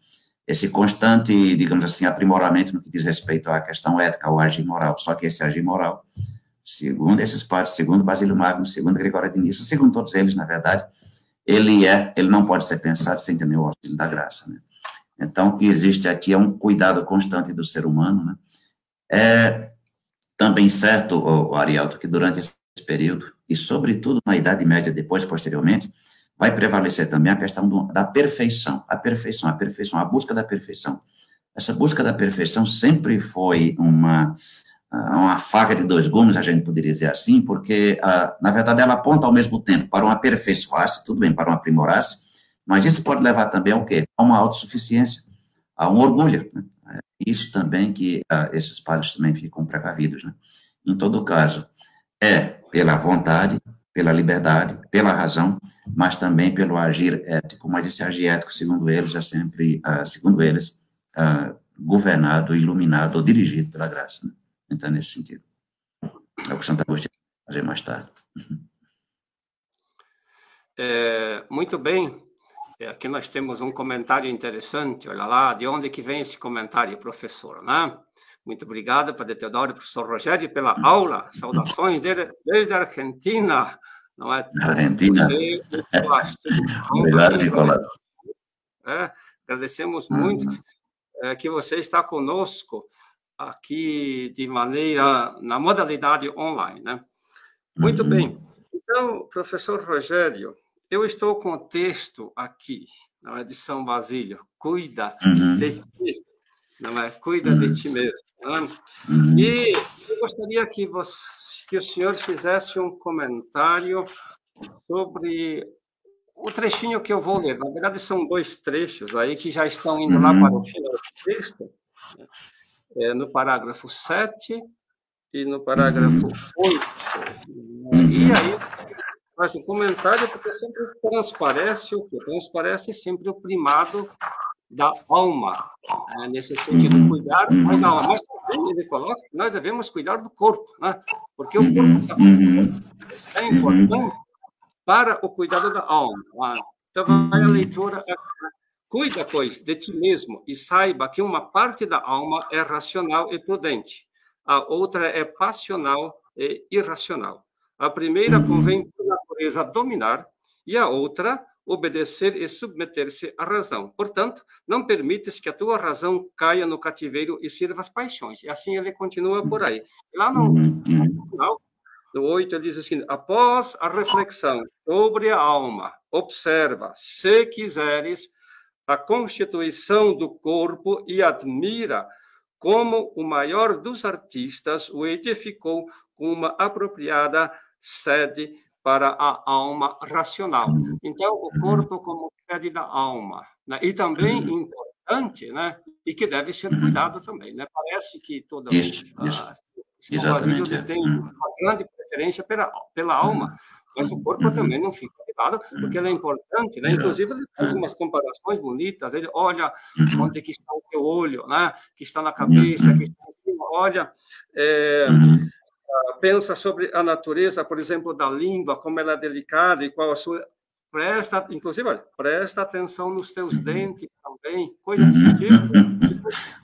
esse constante, digamos assim, aprimoramento no que diz respeito à questão ética, ao agir moral. Só que esse agir moral, segundo esses padres, segundo Basílio Magno, segundo Gregório de Nissa, segundo todos eles, na verdade, ele é, ele não pode ser pensado sem ter o auxílio da graça, né? Então, o que existe aqui é um cuidado constante do ser humano, né? É também certo, Arielto, que durante esse período, e sobretudo na Idade Média, depois, posteriormente, vai prevalecer também a questão do, da perfeição, a perfeição, a perfeição, a busca da perfeição. Essa busca da perfeição sempre foi uma, uma faca de dois gumes, a gente poderia dizer assim, porque, na verdade, ela aponta ao mesmo tempo para um aperfeiçoar-se, tudo bem, para um aprimorar-se, mas isso pode levar também ao quê? A uma autossuficiência, a um orgulho. Né? Isso também que esses padres também ficam precavidos. Né? Em todo caso, é pela vontade, pela liberdade, pela razão, mas também pelo agir ético. Mas esse agir ético, segundo eles, é sempre, uh, segundo eles, uh, governado, iluminado ou dirigido pela graça. Né? Então, nesse sentido. É o que Santo Agostinho vai fazer mais tarde. É, muito bem. É, aqui nós temos um comentário interessante. Olha lá, de onde que vem esse comentário, professor, né? Muito obrigado, Padre Teodoro, professor Rogério, pela aula. Saudações dele, desde a Argentina. Não é? Argentina. obrigado, Nicolás. É, agradecemos muito é, que você está conosco aqui de maneira, na modalidade online, né? Muito uhum. bem. Então, professor Rogério, eu estou com o texto aqui, não é de São Basílio. Cuida uhum. de ti, não é? Cuida de ti mesmo. É? Uhum. E eu gostaria que, você, que o senhor fizesse um comentário sobre o trechinho que eu vou ler. Na verdade, são dois trechos aí que já estão indo lá para o uhum. final do texto. É, no parágrafo 7 e no parágrafo 8. Uhum. E aí faz um comentário porque sempre transparece o que? Transparece sempre o primado da alma, né? nesse sentido, uhum. cuidar mais da alma. Mas também ele coloca que nós devemos cuidar do corpo, né? porque o corpo uhum. é importante para o cuidado da alma. Né? Então, vai a leitura. Cuida, pois, de ti mesmo e saiba que uma parte da alma é racional e prudente, a outra é passional e irracional. A primeira uhum. convém por natureza dominar e a outra obedecer e submeter-se à razão. Portanto, não permites que a tua razão caia no cativeiro e sirva às paixões. E assim ele continua por aí. Lá no final, no 8, ele diz assim: após a reflexão sobre a alma, observa, se quiseres, a constituição do corpo e admira como o maior dos artistas o edificou com uma apropriada sede para a alma racional. Então, o corpo como sede da alma. Né? E também importante, né? e que deve ser cuidado também. Né? Parece que toda isso, isso. A, Exatamente. É. tem uma grande preferência pela, pela alma, mas o corpo uhum. também não fica cuidado, porque ele é importante, né? Inclusive, ele faz umas comparações bonitas, ele olha uhum. onde que está o teu olho, né? Que está na cabeça, que está em cima, olha... É, pensa sobre a natureza, por exemplo, da língua, como ela é delicada e qual a sua presta, inclusive, olha, presta atenção nos teus uhum. dentes também, coisa desse tipo.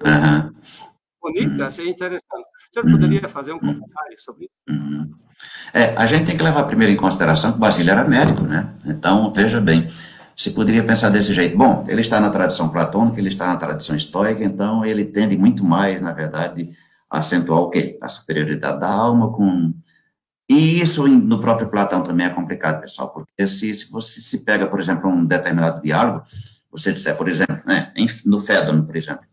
Uhum. Bonita, é interessante. O senhor poderia fazer um comentário sobre isso? Uhum. É, a gente tem que levar primeiro em consideração que Basílio era médico, né? Então, veja bem, se poderia pensar desse jeito. Bom, ele está na tradição platônica, ele está na tradição estoica, então ele tende muito mais, na verdade, acentuar o quê? A superioridade da alma com... E isso no próprio Platão também é complicado, pessoal, porque se, se você se pega, por exemplo, um determinado diálogo, você disser, por exemplo, né, no Fédon, por exemplo,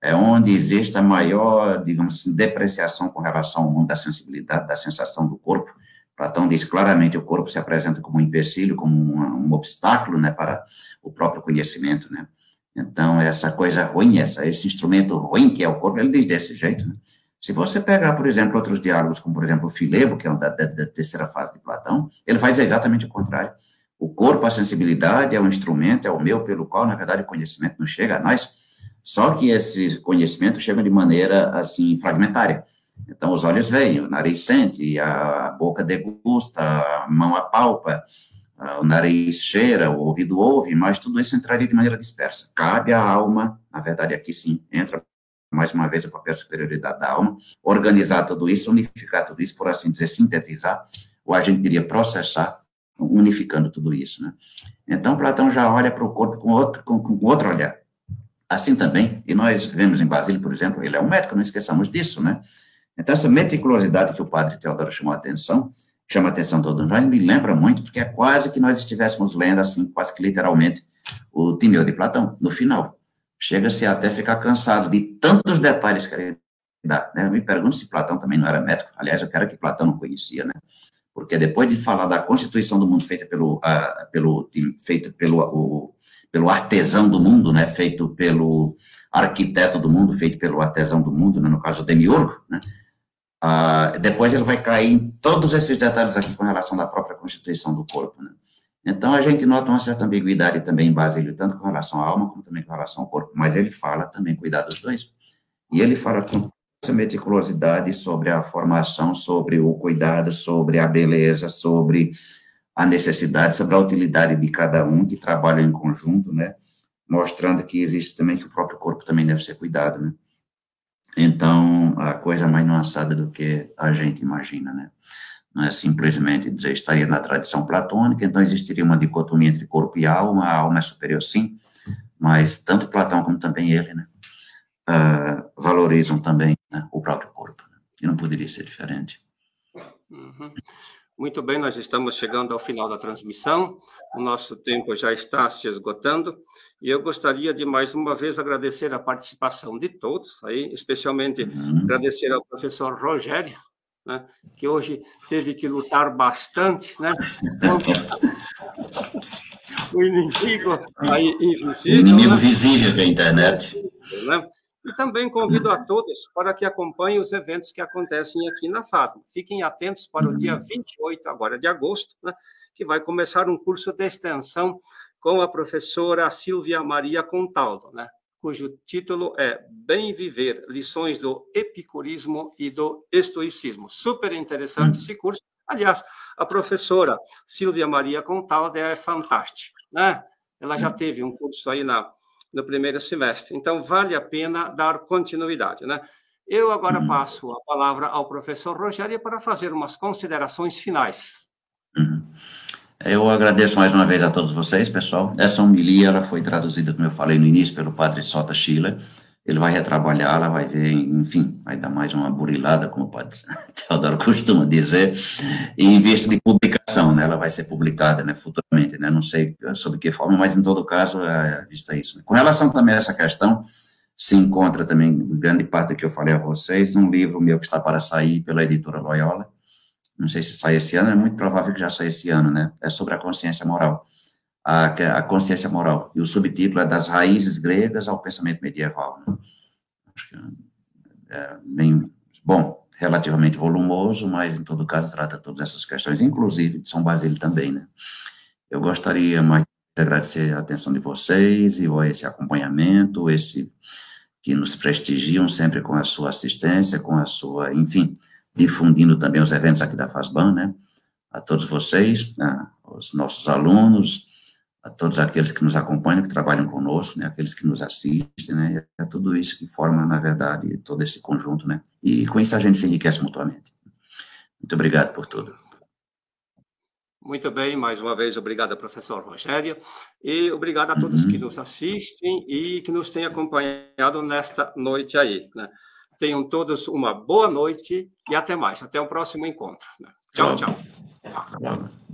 é onde existe a maior, digamos assim, depreciação com relação ao mundo da sensibilidade, da sensação do corpo. Platão diz claramente o corpo se apresenta como um empecilho, como um, um obstáculo, né, para o próprio conhecimento, né. Então, essa coisa ruim, essa, esse instrumento ruim que é o corpo, ele diz desse jeito, né. Se você pegar, por exemplo, outros diálogos, como, por exemplo, o Filebo, que é um da, da, da terceira fase de Platão, ele vai dizer exatamente o contrário. O corpo, a sensibilidade, é um instrumento, é o meu pelo qual, na verdade, o conhecimento não chega a nós, só que esses conhecimentos chegam de maneira, assim, fragmentária. Então, os olhos veem, o nariz sente, a boca degusta, a mão apalpa, o nariz cheira, o ouvido ouve, mas tudo isso entraria de maneira dispersa. Cabe à alma, na verdade, aqui sim, entra mais uma vez o papel de superioridade da alma, organizar tudo isso, unificar tudo isso, por assim dizer, sintetizar, ou a gente diria processar, unificando tudo isso, né? Então, Platão já olha para o corpo com outro, com, com outro olhar. Assim também, e nós vemos em Basílio, por exemplo, ele é um médico, não esqueçamos disso, né? Então, essa meticulosidade que o padre Teodoro chamou a atenção, chama a atenção todo mundo, me lembra muito, porque é quase que nós estivéssemos lendo, assim, quase que literalmente, o Timeu de Platão, no final. Chega-se até ficar cansado de tantos detalhes que ele dá. Né? Me pergunto se Platão também não era médico. Aliás, eu quero que Platão não conhecia, né? Porque depois de falar da constituição do mundo feita pelo, uh, pelo, feito pelo, o, pelo artesão do mundo, né? Feito pelo arquiteto do mundo, feito pelo artesão do mundo, né? no caso, Demiurgo, né? Ah, depois ele vai cair em todos esses detalhes aqui com relação da própria constituição do corpo, né? Então, a gente nota uma certa ambiguidade também em Basílio, tanto com relação à alma, como também com relação ao corpo, mas ele fala também cuidar dos dois. E ele fala com essa meticulosidade sobre a formação, sobre o cuidado, sobre a beleza, sobre a necessidade, sobre a utilidade de cada um que trabalha em conjunto, né? Mostrando que existe também que o próprio corpo também deve ser cuidado, né? Então, a coisa mais nuançada do que a gente imagina, né? Não é simplesmente dizer, estaria na tradição platônica, então existiria uma dicotomia entre corpo e alma, a alma é superior, sim, mas tanto Platão como também ele, né, uh, valorizam também né, o próprio corpo, né? e não poderia ser diferente. Uhum. Muito bem, nós estamos chegando ao final da transmissão, o nosso tempo já está se esgotando, e eu gostaria de mais uma vez agradecer a participação de todos, aí, especialmente uhum. agradecer ao professor Rogério, né, que hoje teve que lutar bastante, né? o inimigo aí invisível. O inimigo né? visível que é a internet. Né? E também convido a todos para que acompanhem os eventos que acontecem aqui na FASMA. Fiquem atentos para o dia 28, agora de agosto, né, que vai começar um curso de extensão com a professora Silvia Maria Contaldo, né, cujo título é Bem Viver, lições do epicurismo e do estoicismo. Super interessante esse curso. Aliás, a professora Silvia Maria Contaldo é fantástica, né? Ela já teve um curso aí na no primeiro semestre. Então, vale a pena dar continuidade, né? Eu agora uhum. passo a palavra ao professor Rogério para fazer umas considerações finais. Uhum. Eu agradeço mais uma vez a todos vocês, pessoal. Essa homilia ela foi traduzida, como eu falei no início, pelo padre Sota Schiller. Ele vai retrabalhá-la, vai ver, enfim, vai dar mais uma burilada, como o padre Teodoro costuma dizer, em vista de publicação, né, ela vai ser publicada né, futuramente, né, não sei sob que forma, mas em todo caso, é, vista isso. Né. Com relação também a essa questão, se encontra também, grande parte que eu falei a vocês, num livro meu que está para sair pela editora Loyola, não sei se sai esse ano, é muito provável que já saia esse ano, né, é sobre a consciência moral a, a consciência moral. E o subtítulo é Das Raízes Gregas ao Pensamento Medieval. Né? Acho que é bem, bom, relativamente volumoso, mas em todo caso trata todas essas questões, inclusive de São Basílio também, né? Eu gostaria mais de agradecer a atenção de vocês e esse acompanhamento, esse que nos prestigiam sempre com a sua assistência, com a sua, enfim, difundindo também os eventos aqui da FASBAN, né? A todos vocês, né? os nossos alunos, a todos aqueles que nos acompanham, que trabalham conosco, né, aqueles que nos assistem, né, é tudo isso que forma, na verdade, todo esse conjunto, né, e com isso a gente se enriquece mutuamente. Muito obrigado por tudo. Muito bem, mais uma vez, obrigado, professor Rogério, e obrigado a todos uhum. que nos assistem e que nos têm acompanhado nesta noite aí. Né? Tenham todos uma boa noite e até mais. Até o próximo encontro. Né? Tchau, tchau. tchau. tchau.